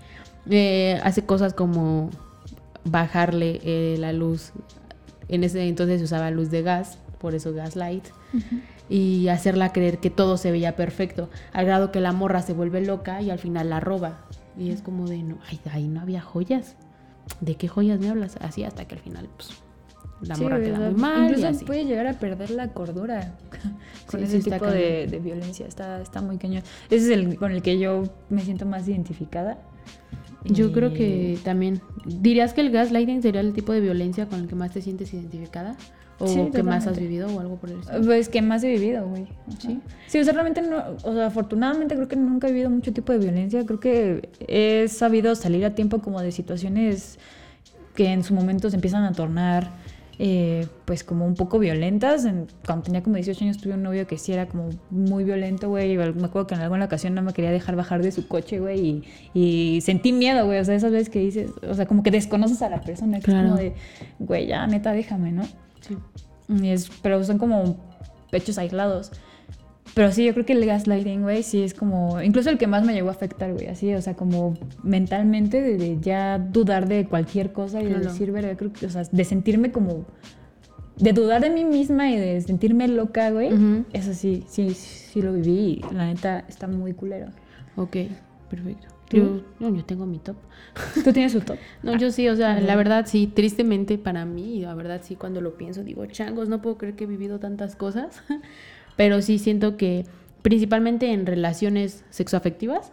Eh, hace cosas como bajarle eh, la luz. En ese entonces se usaba luz de gas, por eso gaslight. Y hacerla creer que todo se veía perfecto, al grado que la morra se vuelve loca y al final la roba. Y es como de, no, ay, ahí no había joyas. ¿De qué joyas me hablas? Así hasta que al final, pues, la morra queda muy mal. Incluso puede llegar a perder la cordura con ese tipo de, violencia. Está, está muy cañón. Ese es el con el que yo me siento más identificada. Yo creo que también. ¿Dirías que el gaslighting sería el tipo de violencia con el que más te sientes identificada? ¿O que más has vivido o algo por el estilo? Pues que más he vivido, güey. Sí. Sí, o sea, realmente no. O sea, afortunadamente creo que nunca he vivido mucho tipo de violencia. Creo que he sabido salir a tiempo como de situaciones que en su momento se empiezan a tornar eh, pues como un poco violentas. cuando tenía como 18 años tuve un novio que sí era como muy violento, güey. Me acuerdo que en alguna ocasión no me quería dejar bajar de su coche, güey. Y, sentí miedo, güey. O sea, esas veces que dices, o sea, como que desconoces a la persona. Que es como de, güey, ya, neta, déjame, ¿no? Sí. es, pero son como pechos aislados. Pero sí, yo creo que el gaslighting, güey, sí es como, incluso el que más me llegó a afectar, güey, así, o sea, como mentalmente, de, ya dudar de cualquier cosa y de decir, verga, creo que, o sea, de sentirme como, de dudar de mí misma y de sentirme loca, güey, eso sí, sí, sí lo viví y la neta está muy culero. Ok, perfecto. Yo, yo tengo mi top. ¿Tú tienes su top? no, yo sí, o sea, la verdad sí, tristemente para mí, la verdad sí, cuando lo pienso, digo, changos, no puedo creer que he vivido tantas cosas. pero sí siento que principalmente en relaciones sexoafectivas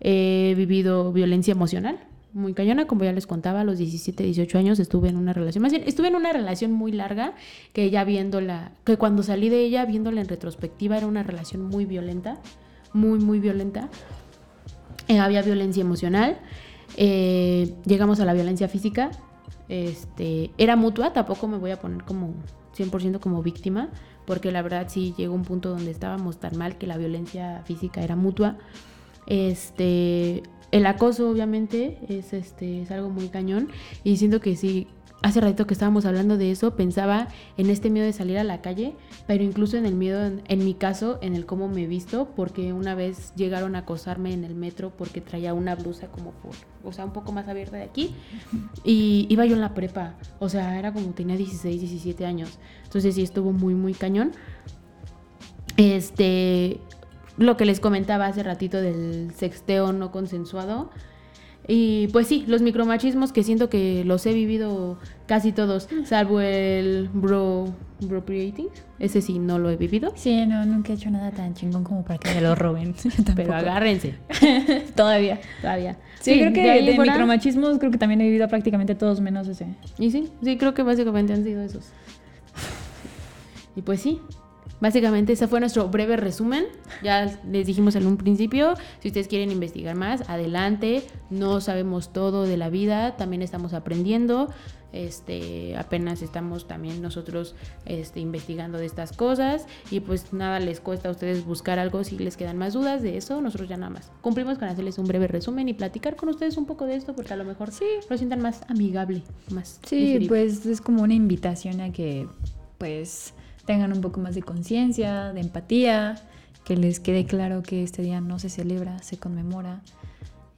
he vivido violencia emocional muy cañona, como ya les contaba, a los 17, 18 años estuve en una relación, más bien, estuve en una relación muy larga, que ya viéndola, que cuando salí de ella, viéndola en retrospectiva, era una relación muy violenta, muy, muy violenta. Eh, había violencia emocional, eh, llegamos a la violencia física, este, era mutua, tampoco me voy a poner como 100% como víctima, porque la verdad sí llegó un punto donde estábamos tan mal que la violencia física era mutua. Este, el acoso obviamente es, este, es algo muy cañón y siento que sí, hace ratito que estábamos hablando de eso, pensaba en este miedo de salir a la calle, pero incluso en el miedo, en, mi caso, en el cómo me he visto, porque una vez llegaron a acosarme en el metro porque traía una blusa como por, o sea, un poco más abierta de aquí, y iba yo en la prepa, o sea, era como tenía 16, 17 años, entonces sí estuvo muy, muy cañón. Este, lo que les comentaba hace ratito del sexteo no consensuado, y pues sí, los micromachismos que siento que los he vivido casi todos, salvo el bro, bro creating. Ese sí no lo he vivido. Sí, no, nunca he hecho nada tan chingón como para que me lo roben. Pero agárrense. todavía. Todavía. Sí, creo que de, micromachismos creo que también he vivido prácticamente todos menos ese. Y sí, sí, creo que básicamente han sido esos. Y pues sí, Básicamente ese fue nuestro breve resumen. Ya les dijimos en un principio, si ustedes quieren investigar más, adelante. No sabemos todo de la vida, también estamos aprendiendo. Este, apenas estamos también nosotros este, investigando de estas cosas y pues nada les cuesta a ustedes buscar algo si les quedan más dudas de eso, nosotros ya nada más cumplimos con hacerles un breve resumen y platicar con ustedes un poco de esto porque a lo mejor sí lo sientan más amigable, más Sí, pues es como una invitación a que pues tengan un poco más de conciencia, de empatía, que les quede claro que este día no se celebra, se conmemora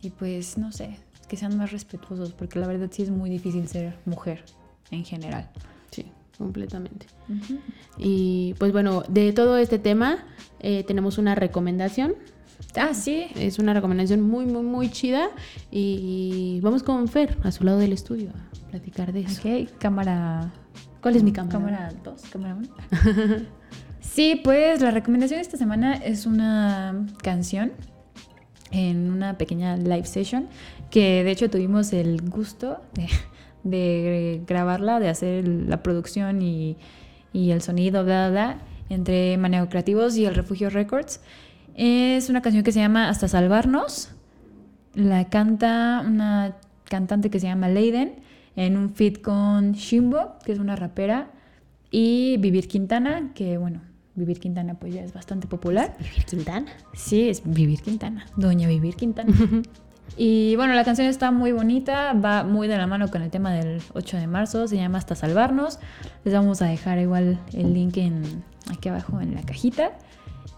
y pues no sé, que sean más respetuosos, porque la verdad sí es muy difícil ser mujer en general. Sí, completamente. Y pues bueno, de todo este tema eh, tenemos una recomendación. Ah, sí. Es una recomendación muy, muy, muy chida. Y vamos con Fer, a su lado del estudio, a platicar de eso. Ok, cámara ¿Cuál es mi cámara? Cámara 2, cámara 1. sí, pues la recomendación de esta semana es una canción en una pequeña live session que de hecho tuvimos el gusto de, grabarla, de hacer la producción y, el sonido, bla, bla, bla, entre Manejo Creativos y el Refugio Records. Es una canción que se llama Hasta Salvarnos. La canta una cantante que se llama Leiden en un feed con Shimbo, que es una rapera, y Vivir Quintana, que bueno, Vivir Quintana pues ya es bastante popular. ¿Vivir Quintana? Sí, es Vivir Quintana, Doña Vivir Quintana. y bueno, la canción está muy bonita, va muy de la mano con el tema del 8 de marzo, se llama Hasta Salvarnos. Les vamos a dejar igual el link en, aquí abajo en la cajita.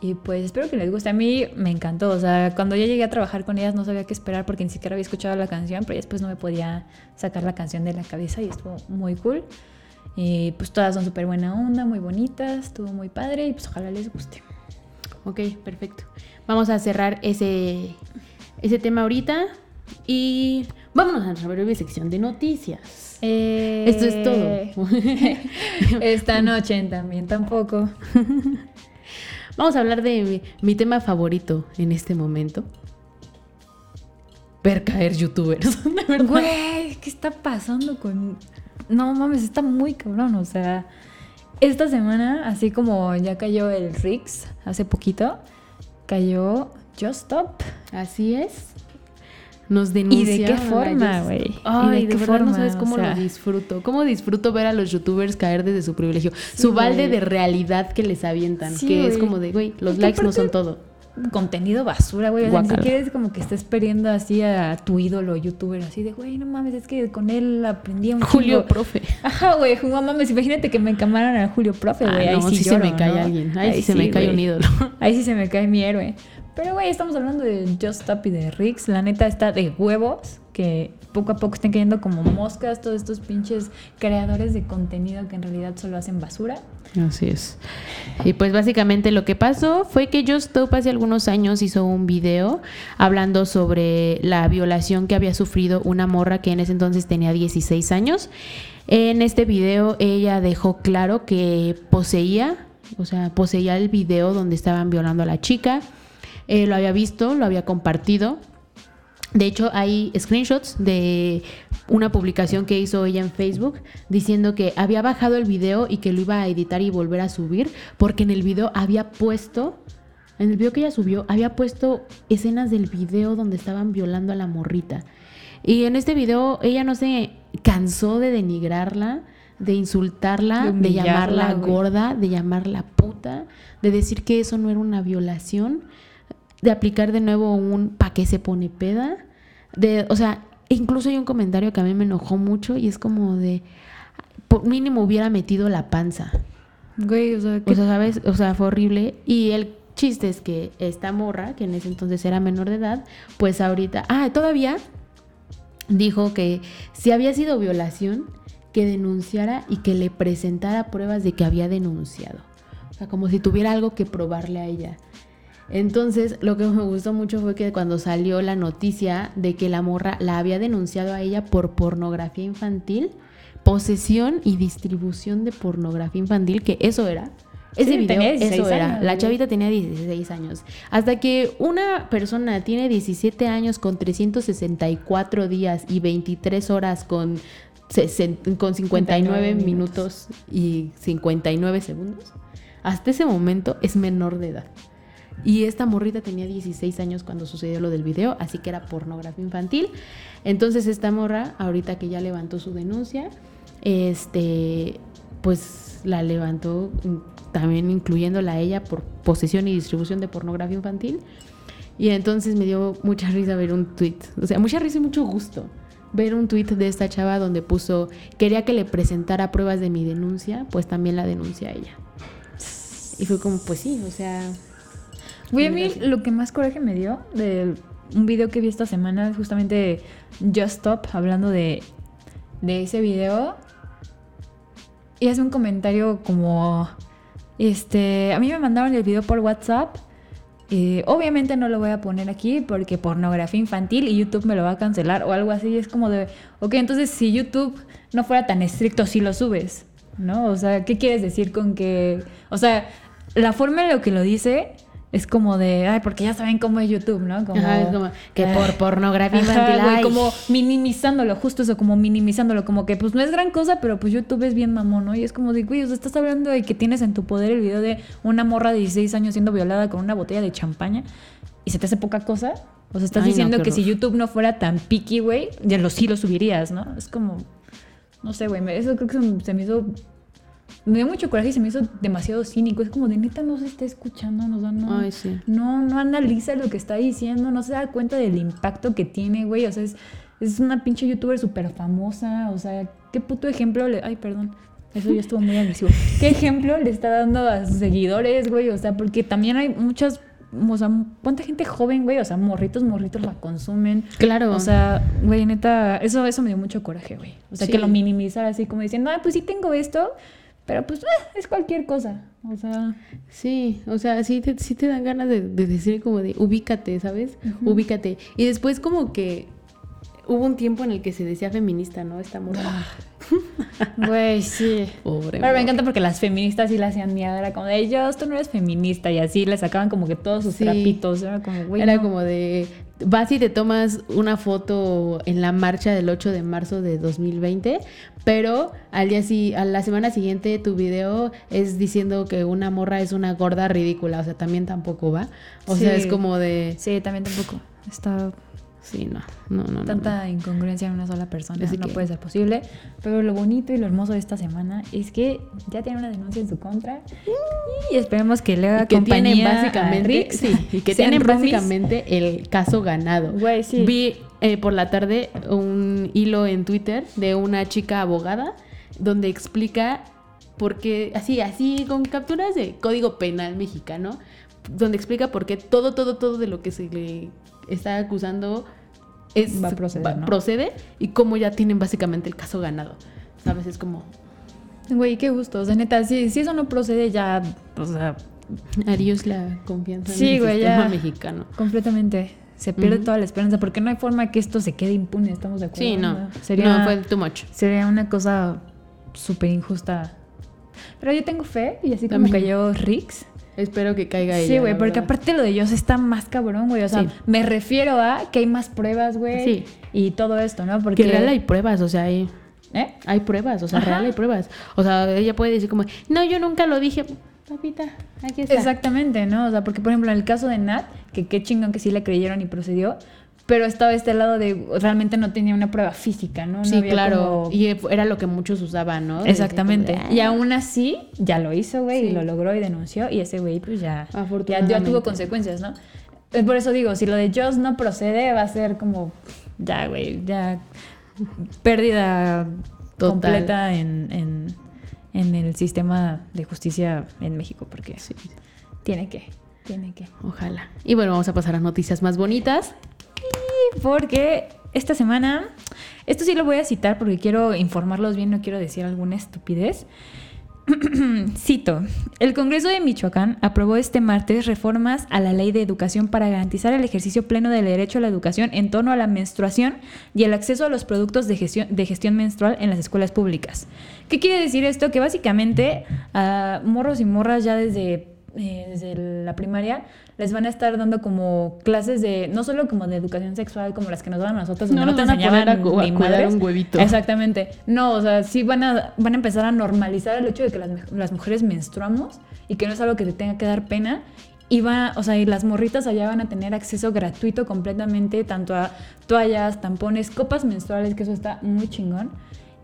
Y pues espero que les guste. A mí me encantó. O sea, cuando yo llegué a trabajar con ellas no sabía qué esperar porque ni siquiera había escuchado la canción, pero después no me podía sacar la canción de la cabeza y estuvo muy cool. Y pues todas son súper buena onda, muy bonitas, estuvo muy padre y pues ojalá les guste. Ok, perfecto. Vamos a cerrar ese, ese tema ahorita y vámonos a nuestra breve sección de noticias. Eh, Esto es todo. Esta noche también tampoco. Vamos a hablar de mi, tema favorito en este momento. Ver caer youtubers. Güey, ¿qué está pasando con.? No mames, está muy cabrón. O sea, esta semana, así como ya cayó el Rix hace poquito, cayó Just Stop. Así es nos denuncian. ¿Y de qué forma, güey? Ay, de, qué forma? no sabes cómo lo disfruto. Cómo disfruto ver a los youtubers caer desde su privilegio. su balde de realidad que les avientan. que es como de, güey, los likes no son todo. Contenido basura, güey. O sea, ni siquiera es como que estés perdiendo así a tu ídolo youtuber, así de, güey, no mames, es que con él aprendí un Julio Profe. Ajá, güey, no mames, imagínate que me encamaran a Julio Profe, güey. Ah, ahí sí, se me cae alguien. Ahí, sí se me cae un ídolo. Ahí sí se me cae mi héroe. Pero, güey, estamos hablando de Just Stop y de Rix. La neta está de huevos que poco a poco estén cayendo como moscas todos estos pinches creadores de contenido que en realidad solo hacen basura. Así es. Y pues básicamente lo que pasó fue que Just Stop hace algunos años hizo un video hablando sobre la violación que había sufrido una morra que en ese entonces tenía 16 años. En este video ella dejó claro que poseía, o sea, poseía el video donde estaban violando a la chica eh, lo había visto, lo había compartido. De hecho, hay screenshots de una publicación que hizo ella en Facebook diciendo que había bajado el video y que lo iba a editar y volver a subir porque en el video había puesto, en el video que ella subió, había puesto escenas del video donde estaban violando a la morrita. Y en este video ella no se cansó de denigrarla, de insultarla, de, llamarla gorda, de llamarla puta, de decir que eso no era una violación de aplicar de nuevo un pa' qué se pone peda. De, o sea, incluso hay un comentario que a mí me enojó mucho y es como de, mínimo hubiera metido la panza. Güey, o sea, o sea, ¿sabes? O sea, fue horrible. Y el chiste es que esta morra, que en ese entonces era menor de edad, pues ahorita, ah, todavía dijo que si había sido violación, que denunciara y que le presentara pruebas de que había denunciado. O sea, como si tuviera algo que probarle a ella. Entonces, lo que me gustó mucho fue que cuando salió la noticia de que la morra la había denunciado a ella por pornografía infantil, posesión y distribución de pornografía infantil, que eso era. Ese video, eso era. la chavita tenía 16 años. Hasta que una persona tiene 17 años con 364 días y 23 horas con, con 59 minutos y 59 segundos, hasta ese momento es menor de edad. Y esta morrita tenía 16 años cuando sucedió lo del video, así que era pornografía infantil. Entonces esta morra, ahorita que ya levantó su denuncia, este, pues la levantó también incluyéndola a ella por posesión y distribución de pornografía infantil. Y entonces me dio mucha risa ver un tweet, o sea, mucha risa y mucho gusto ver un tweet de esta chava donde puso, quería que le presentara pruebas de mi denuncia, pues también la denuncia a ella. Y fue como, pues sí, o sea... Güey, a mí lo que más coraje me dio de un video que vi esta semana, justamente Just Stop, hablando de, de ese video, y hace un comentario como, este, a mí me mandaron el video por WhatsApp. Eh, obviamente no lo voy a poner aquí porque pornografía infantil y YouTube me lo va a cancelar o algo así. Es como de, ok, entonces si YouTube no fuera tan estricto, si lo subes, ¿no? O sea, ¿qué quieres decir con que, o sea, la forma en lo que lo dice es como de, ay, porque ya saben cómo es YouTube, ¿no? Como, es como que por pornografía infantil, como minimizándolo, justo eso, como minimizándolo, como que pues no es gran cosa, pero pues YouTube es bien mamón, ¿no? Y es como de, güey, o sea, estás hablando de que tienes en tu poder el video de una morra de 16 años siendo violada con una botella de champaña y se te hace poca cosa. O sea, estás diciendo que si YouTube no fuera tan picky, güey, ya lo sí lo subirías, ¿no? Es como, no sé, güey, eso creo que se me hizo me dio mucho coraje y se me hizo demasiado cínico. Es como de neta no se está escuchando, no, no, no, no analiza lo que está diciendo, no se da cuenta del impacto que tiene, güey. O sea, es, es una pinche youtuber súper famosa. O sea, qué puto ejemplo le. Ay, perdón. Eso ya estuvo muy agresivo. ¿Qué ejemplo le está dando a sus seguidores, güey? O sea, porque también hay muchas o sea, cuánta gente joven, güey, o sea, morritos, morritos la consumen. Claro. O sea, güey, neta, eso, eso me dio mucho coraje, güey. O sea, que lo minimizar así como diciendo, ah, pues sí tengo esto, pero pues eh, es cualquier cosa. O sea. Sí, o sea, sí te, sí te dan ganas de, decir como de ubícate, ¿sabes? Ubícate. Y después como que hubo un tiempo en el que se decía feminista, ¿no? Esta mujer. Ah. Güey, sí. Pobre Pero me encanta porque las feministas sí la hacían miedo. Era como de ellos, tú no eres feminista. Y así le sacaban como que todos sus trapitos. Era como, güey. Era como de. Vas y te tomas una foto en la marcha del 8 de marzo de 2020, pero al día sí, a la semana siguiente tu video es diciendo que una morra es una gorda ridícula. O sea, también tampoco va. O sea, es como de. Sí, también tampoco. Está Sí, no, no, no. Tanta incongruencia en una sola persona no puede ser posible. Pero lo bonito y lo hermoso de esta semana es que ya tiene una denuncia en su contra y esperemos que le haga que compañía básicamente, sí, y que tienen básicamente el caso ganado. Vi eh, por la tarde un hilo en Twitter de una chica abogada donde explica por qué, así, así, con capturas de código penal mexicano, donde explica por qué todo, todo, todo de lo que se le está acusando es, va a proceder, procede y cómo ya tienen básicamente el caso ganado. ¿Sabes? Es como... Güey, qué gusto. O sea, neta, si, si eso no procede ya, o sea... Adiós la confianza en el sistema mexicano. Completamente. Se pierde toda la esperanza porque no hay forma que esto se quede impune, ¿estamos de acuerdo? Sí, no. Sería, no, fue too much. Sería una cosa súper injusta. Pero yo tengo fe y así como cayó Rix Espero que caiga ella. Sí, güey, porque aparte lo de ellos está más cabrón, güey. O sea, me refiero a que hay más pruebas, güey. Sí. Y todo esto, ¿no? Porque real hay pruebas, o sea, hay. ¿Eh? Hay pruebas, o sea, real hay pruebas. O sea, ella puede decir como, no, yo nunca lo dije. Papita, aquí está. Exactamente, ¿no? O sea, porque por ejemplo, en el caso de Nat, que qué chingón que sí le creyeron y procedió, pero estaba este lado de realmente no tenía una prueba física, ¿no? sí, claro. Y era lo que muchos usaban, ¿no? Exactamente. Y ah". aún así, ya lo hizo, güey, y lo logró y denunció. Y ese güey, pues ya, ya, tuvo consecuencias, ¿no? Por eso digo, si lo de Joss no procede, va a ser como, ya, güey, ya pérdida completa en, el sistema de justicia en México, porque sí. tiene que, tiene que. Ojalá. Y bueno, vamos a pasar a noticias más bonitas. Porque esta semana, esto sí lo voy a citar porque quiero informarlos bien, no quiero decir alguna estupidez. Cito, el Congreso de Michoacán aprobó este martes reformas a la ley de educación para garantizar el ejercicio pleno del derecho a la educación en torno a la menstruación y el acceso a los productos de gestión, menstrual en las escuelas públicas. ¿Qué quiere decir esto? Que básicamente a morros y morras ya desde, eh, desde la primaria les van a estar dando como clases de, no solo como de educación sexual como las que nos dan a nosotros, no, no te enseñaban a, cuidar un huevito. Exactamente. No, o sea, sí van a, van a empezar a normalizar el hecho de que las, las mujeres menstruamos y que no es algo que te tenga que dar pena y va, o sea, y las morritas allá van a tener acceso gratuito completamente tanto a toallas, tampones, copas menstruales, que eso está muy chingón.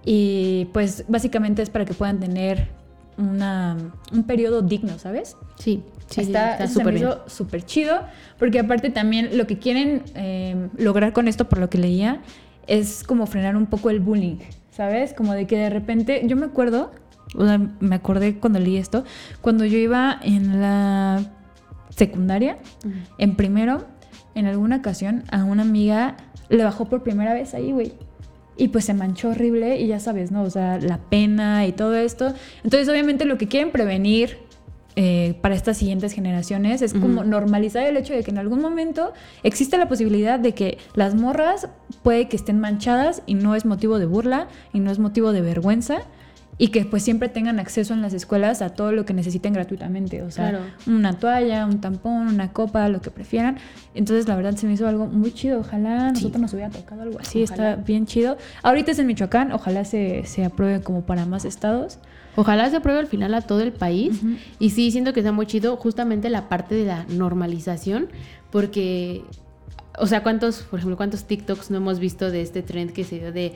Y pues básicamente es para que puedan tener una, un periodo digno, ¿sabes? Sí, sí está súper chido, porque aparte también lo que quieren eh, lograr con esto, por lo que leía, es como frenar un poco el bullying, ¿sabes? Como de que de repente, yo me acuerdo, o sea, me acordé cuando leí esto, cuando yo iba en la secundaria, en primero, en alguna ocasión, a una amiga le bajó por primera vez ahí, güey y pues se manchó horrible y ya sabes, ¿no? O sea, la pena y todo esto. Entonces, obviamente lo que quieren prevenir eh, para estas siguientes generaciones es como normalizar el hecho de que en algún momento existe la posibilidad de que las morras puede que estén manchadas y no es motivo de burla y no es motivo de vergüenza y que pues siempre tengan acceso en las escuelas a todo lo que necesiten gratuitamente, o sea, una toalla, un tampón, una copa, lo que prefieran. Entonces, la verdad se me hizo algo muy chido, ojalá nosotros nos hubiera tocado algo así, está bien chido. Ahorita es en Michoacán, ojalá se, se apruebe como para más estados. Ojalá se apruebe al final a todo el país. Y sí, siento que está muy chido justamente la parte de la normalización, porque o sea, ¿cuántos, por ejemplo, cuántos TikToks no hemos visto de este trend que se dio de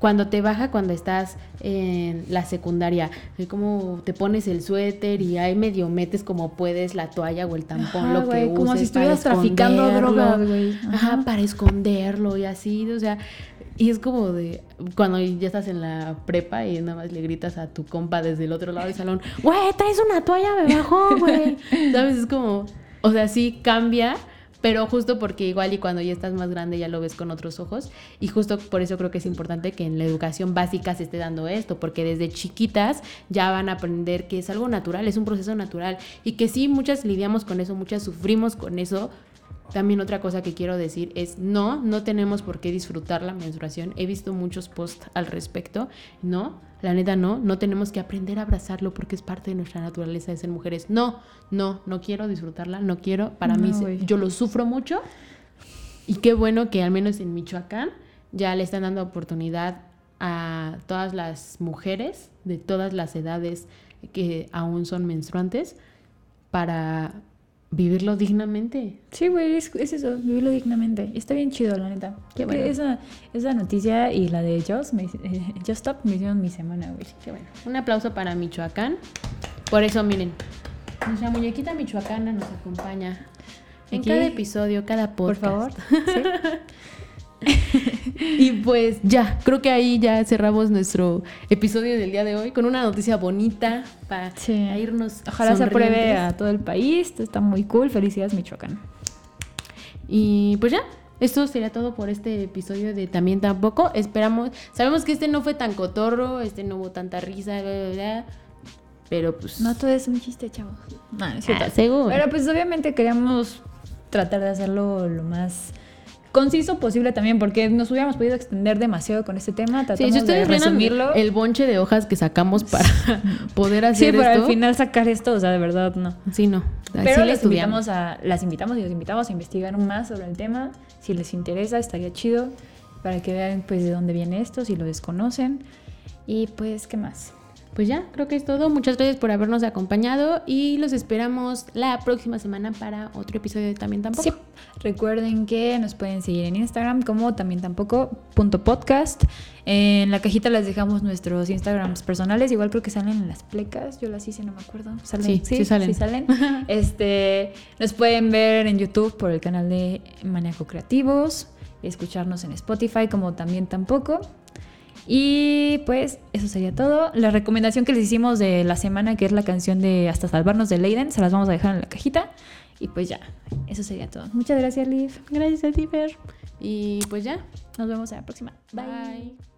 cuando te baja cuando estás en la secundaria? Como te pones el suéter y ahí medio metes como puedes la toalla o el tampón, lo que uses Como si estuvieras traficando drogas, güey. Ajá. para esconderlo y así, o sea, y es como de cuando ya estás en la prepa y nada más le gritas a tu compa desde el otro lado del salón, güey, traes una toalla, me bajó, güey. ¿Sabes? Es como, o sea, sí cambia pero justo porque igual y cuando ya estás más grande ya lo ves con otros ojos y justo por eso creo que es importante que en la educación básica se esté dando esto, porque desde chiquitas ya van a aprender que es algo natural, es un proceso natural y que sí, muchas lidiamos con eso, muchas sufrimos con eso, también otra cosa que quiero decir es no, no tenemos por qué disfrutar la menstruación. He visto muchos posts al respecto. No, la neta no, no tenemos que aprender a abrazarlo porque es parte de nuestra naturaleza de ser mujeres. No, no, no quiero disfrutarla, no quiero. Para mí yo lo sufro mucho. Y qué bueno que al menos en Michoacán ya le están dando oportunidad a todas las mujeres de todas las edades que aún son menstruantes para vivirlo dignamente. Sí, güey, es, eso, vivirlo dignamente. Está bien chido, la neta. Qué bueno. esa, esa noticia y la de Just, me, eh, Just Stop me hicieron mi semana, güey. Qué bueno. Un aplauso para Michoacán. Por eso, miren, nuestra muñequita michoacana nos acompaña en cada episodio, cada podcast. Por favor. ¿Sí? y pues ya, creo que ahí ya cerramos nuestro episodio del día de hoy con una noticia bonita para irnos. Ojalá se apruebe a todo el país. Está muy cool. Felicidades, Michoacán. Y pues ya, esto sería todo por este episodio de También Tampoco. Esperamos, sabemos que este no fue tan cotorro, este no hubo tanta risa, pero pues... No todo es un chiste, chavos. No, es ah, seguro. Pero pues obviamente queríamos tratar de hacerlo lo más conciso posible también, porque nos hubiéramos podido extender demasiado con este tema. sí, si ustedes de resumirlo. El bonche de hojas que sacamos para poder hacer sí, para al final sacar esto, o sea, de verdad no. Sí, no. Pero les invitamos a, las invitamos y los invitamos a investigar más sobre el tema. Si les interesa, estaría chido para que vean pues de dónde viene esto, si lo desconocen. Y pues, ¿qué más? Pues ya, creo que es todo. Muchas gracias por habernos acompañado y los esperamos la próxima semana para otro episodio de También Tampoco. Sí. Recuerden que nos pueden seguir en Instagram como también tampoco punto podcast. En la cajita les dejamos nuestros Instagrams personales. Igual creo que salen en las plecas. Yo las hice, no me acuerdo. ¿Salen? Sí, sí, salen. Sí salen. este, nos pueden ver en YouTube por el canal de Maniaco Creativos. Escucharnos en Spotify como también tampoco. Y pues eso sería todo. La recomendación que les hicimos de la semana, que es la canción de Hasta Salvarnos de Leiden, se las vamos a dejar en la cajita. Y pues ya, eso sería todo. Muchas gracias, Liv. Gracias a ti, Fer. Y pues ya. Nos vemos en la próxima. Bye.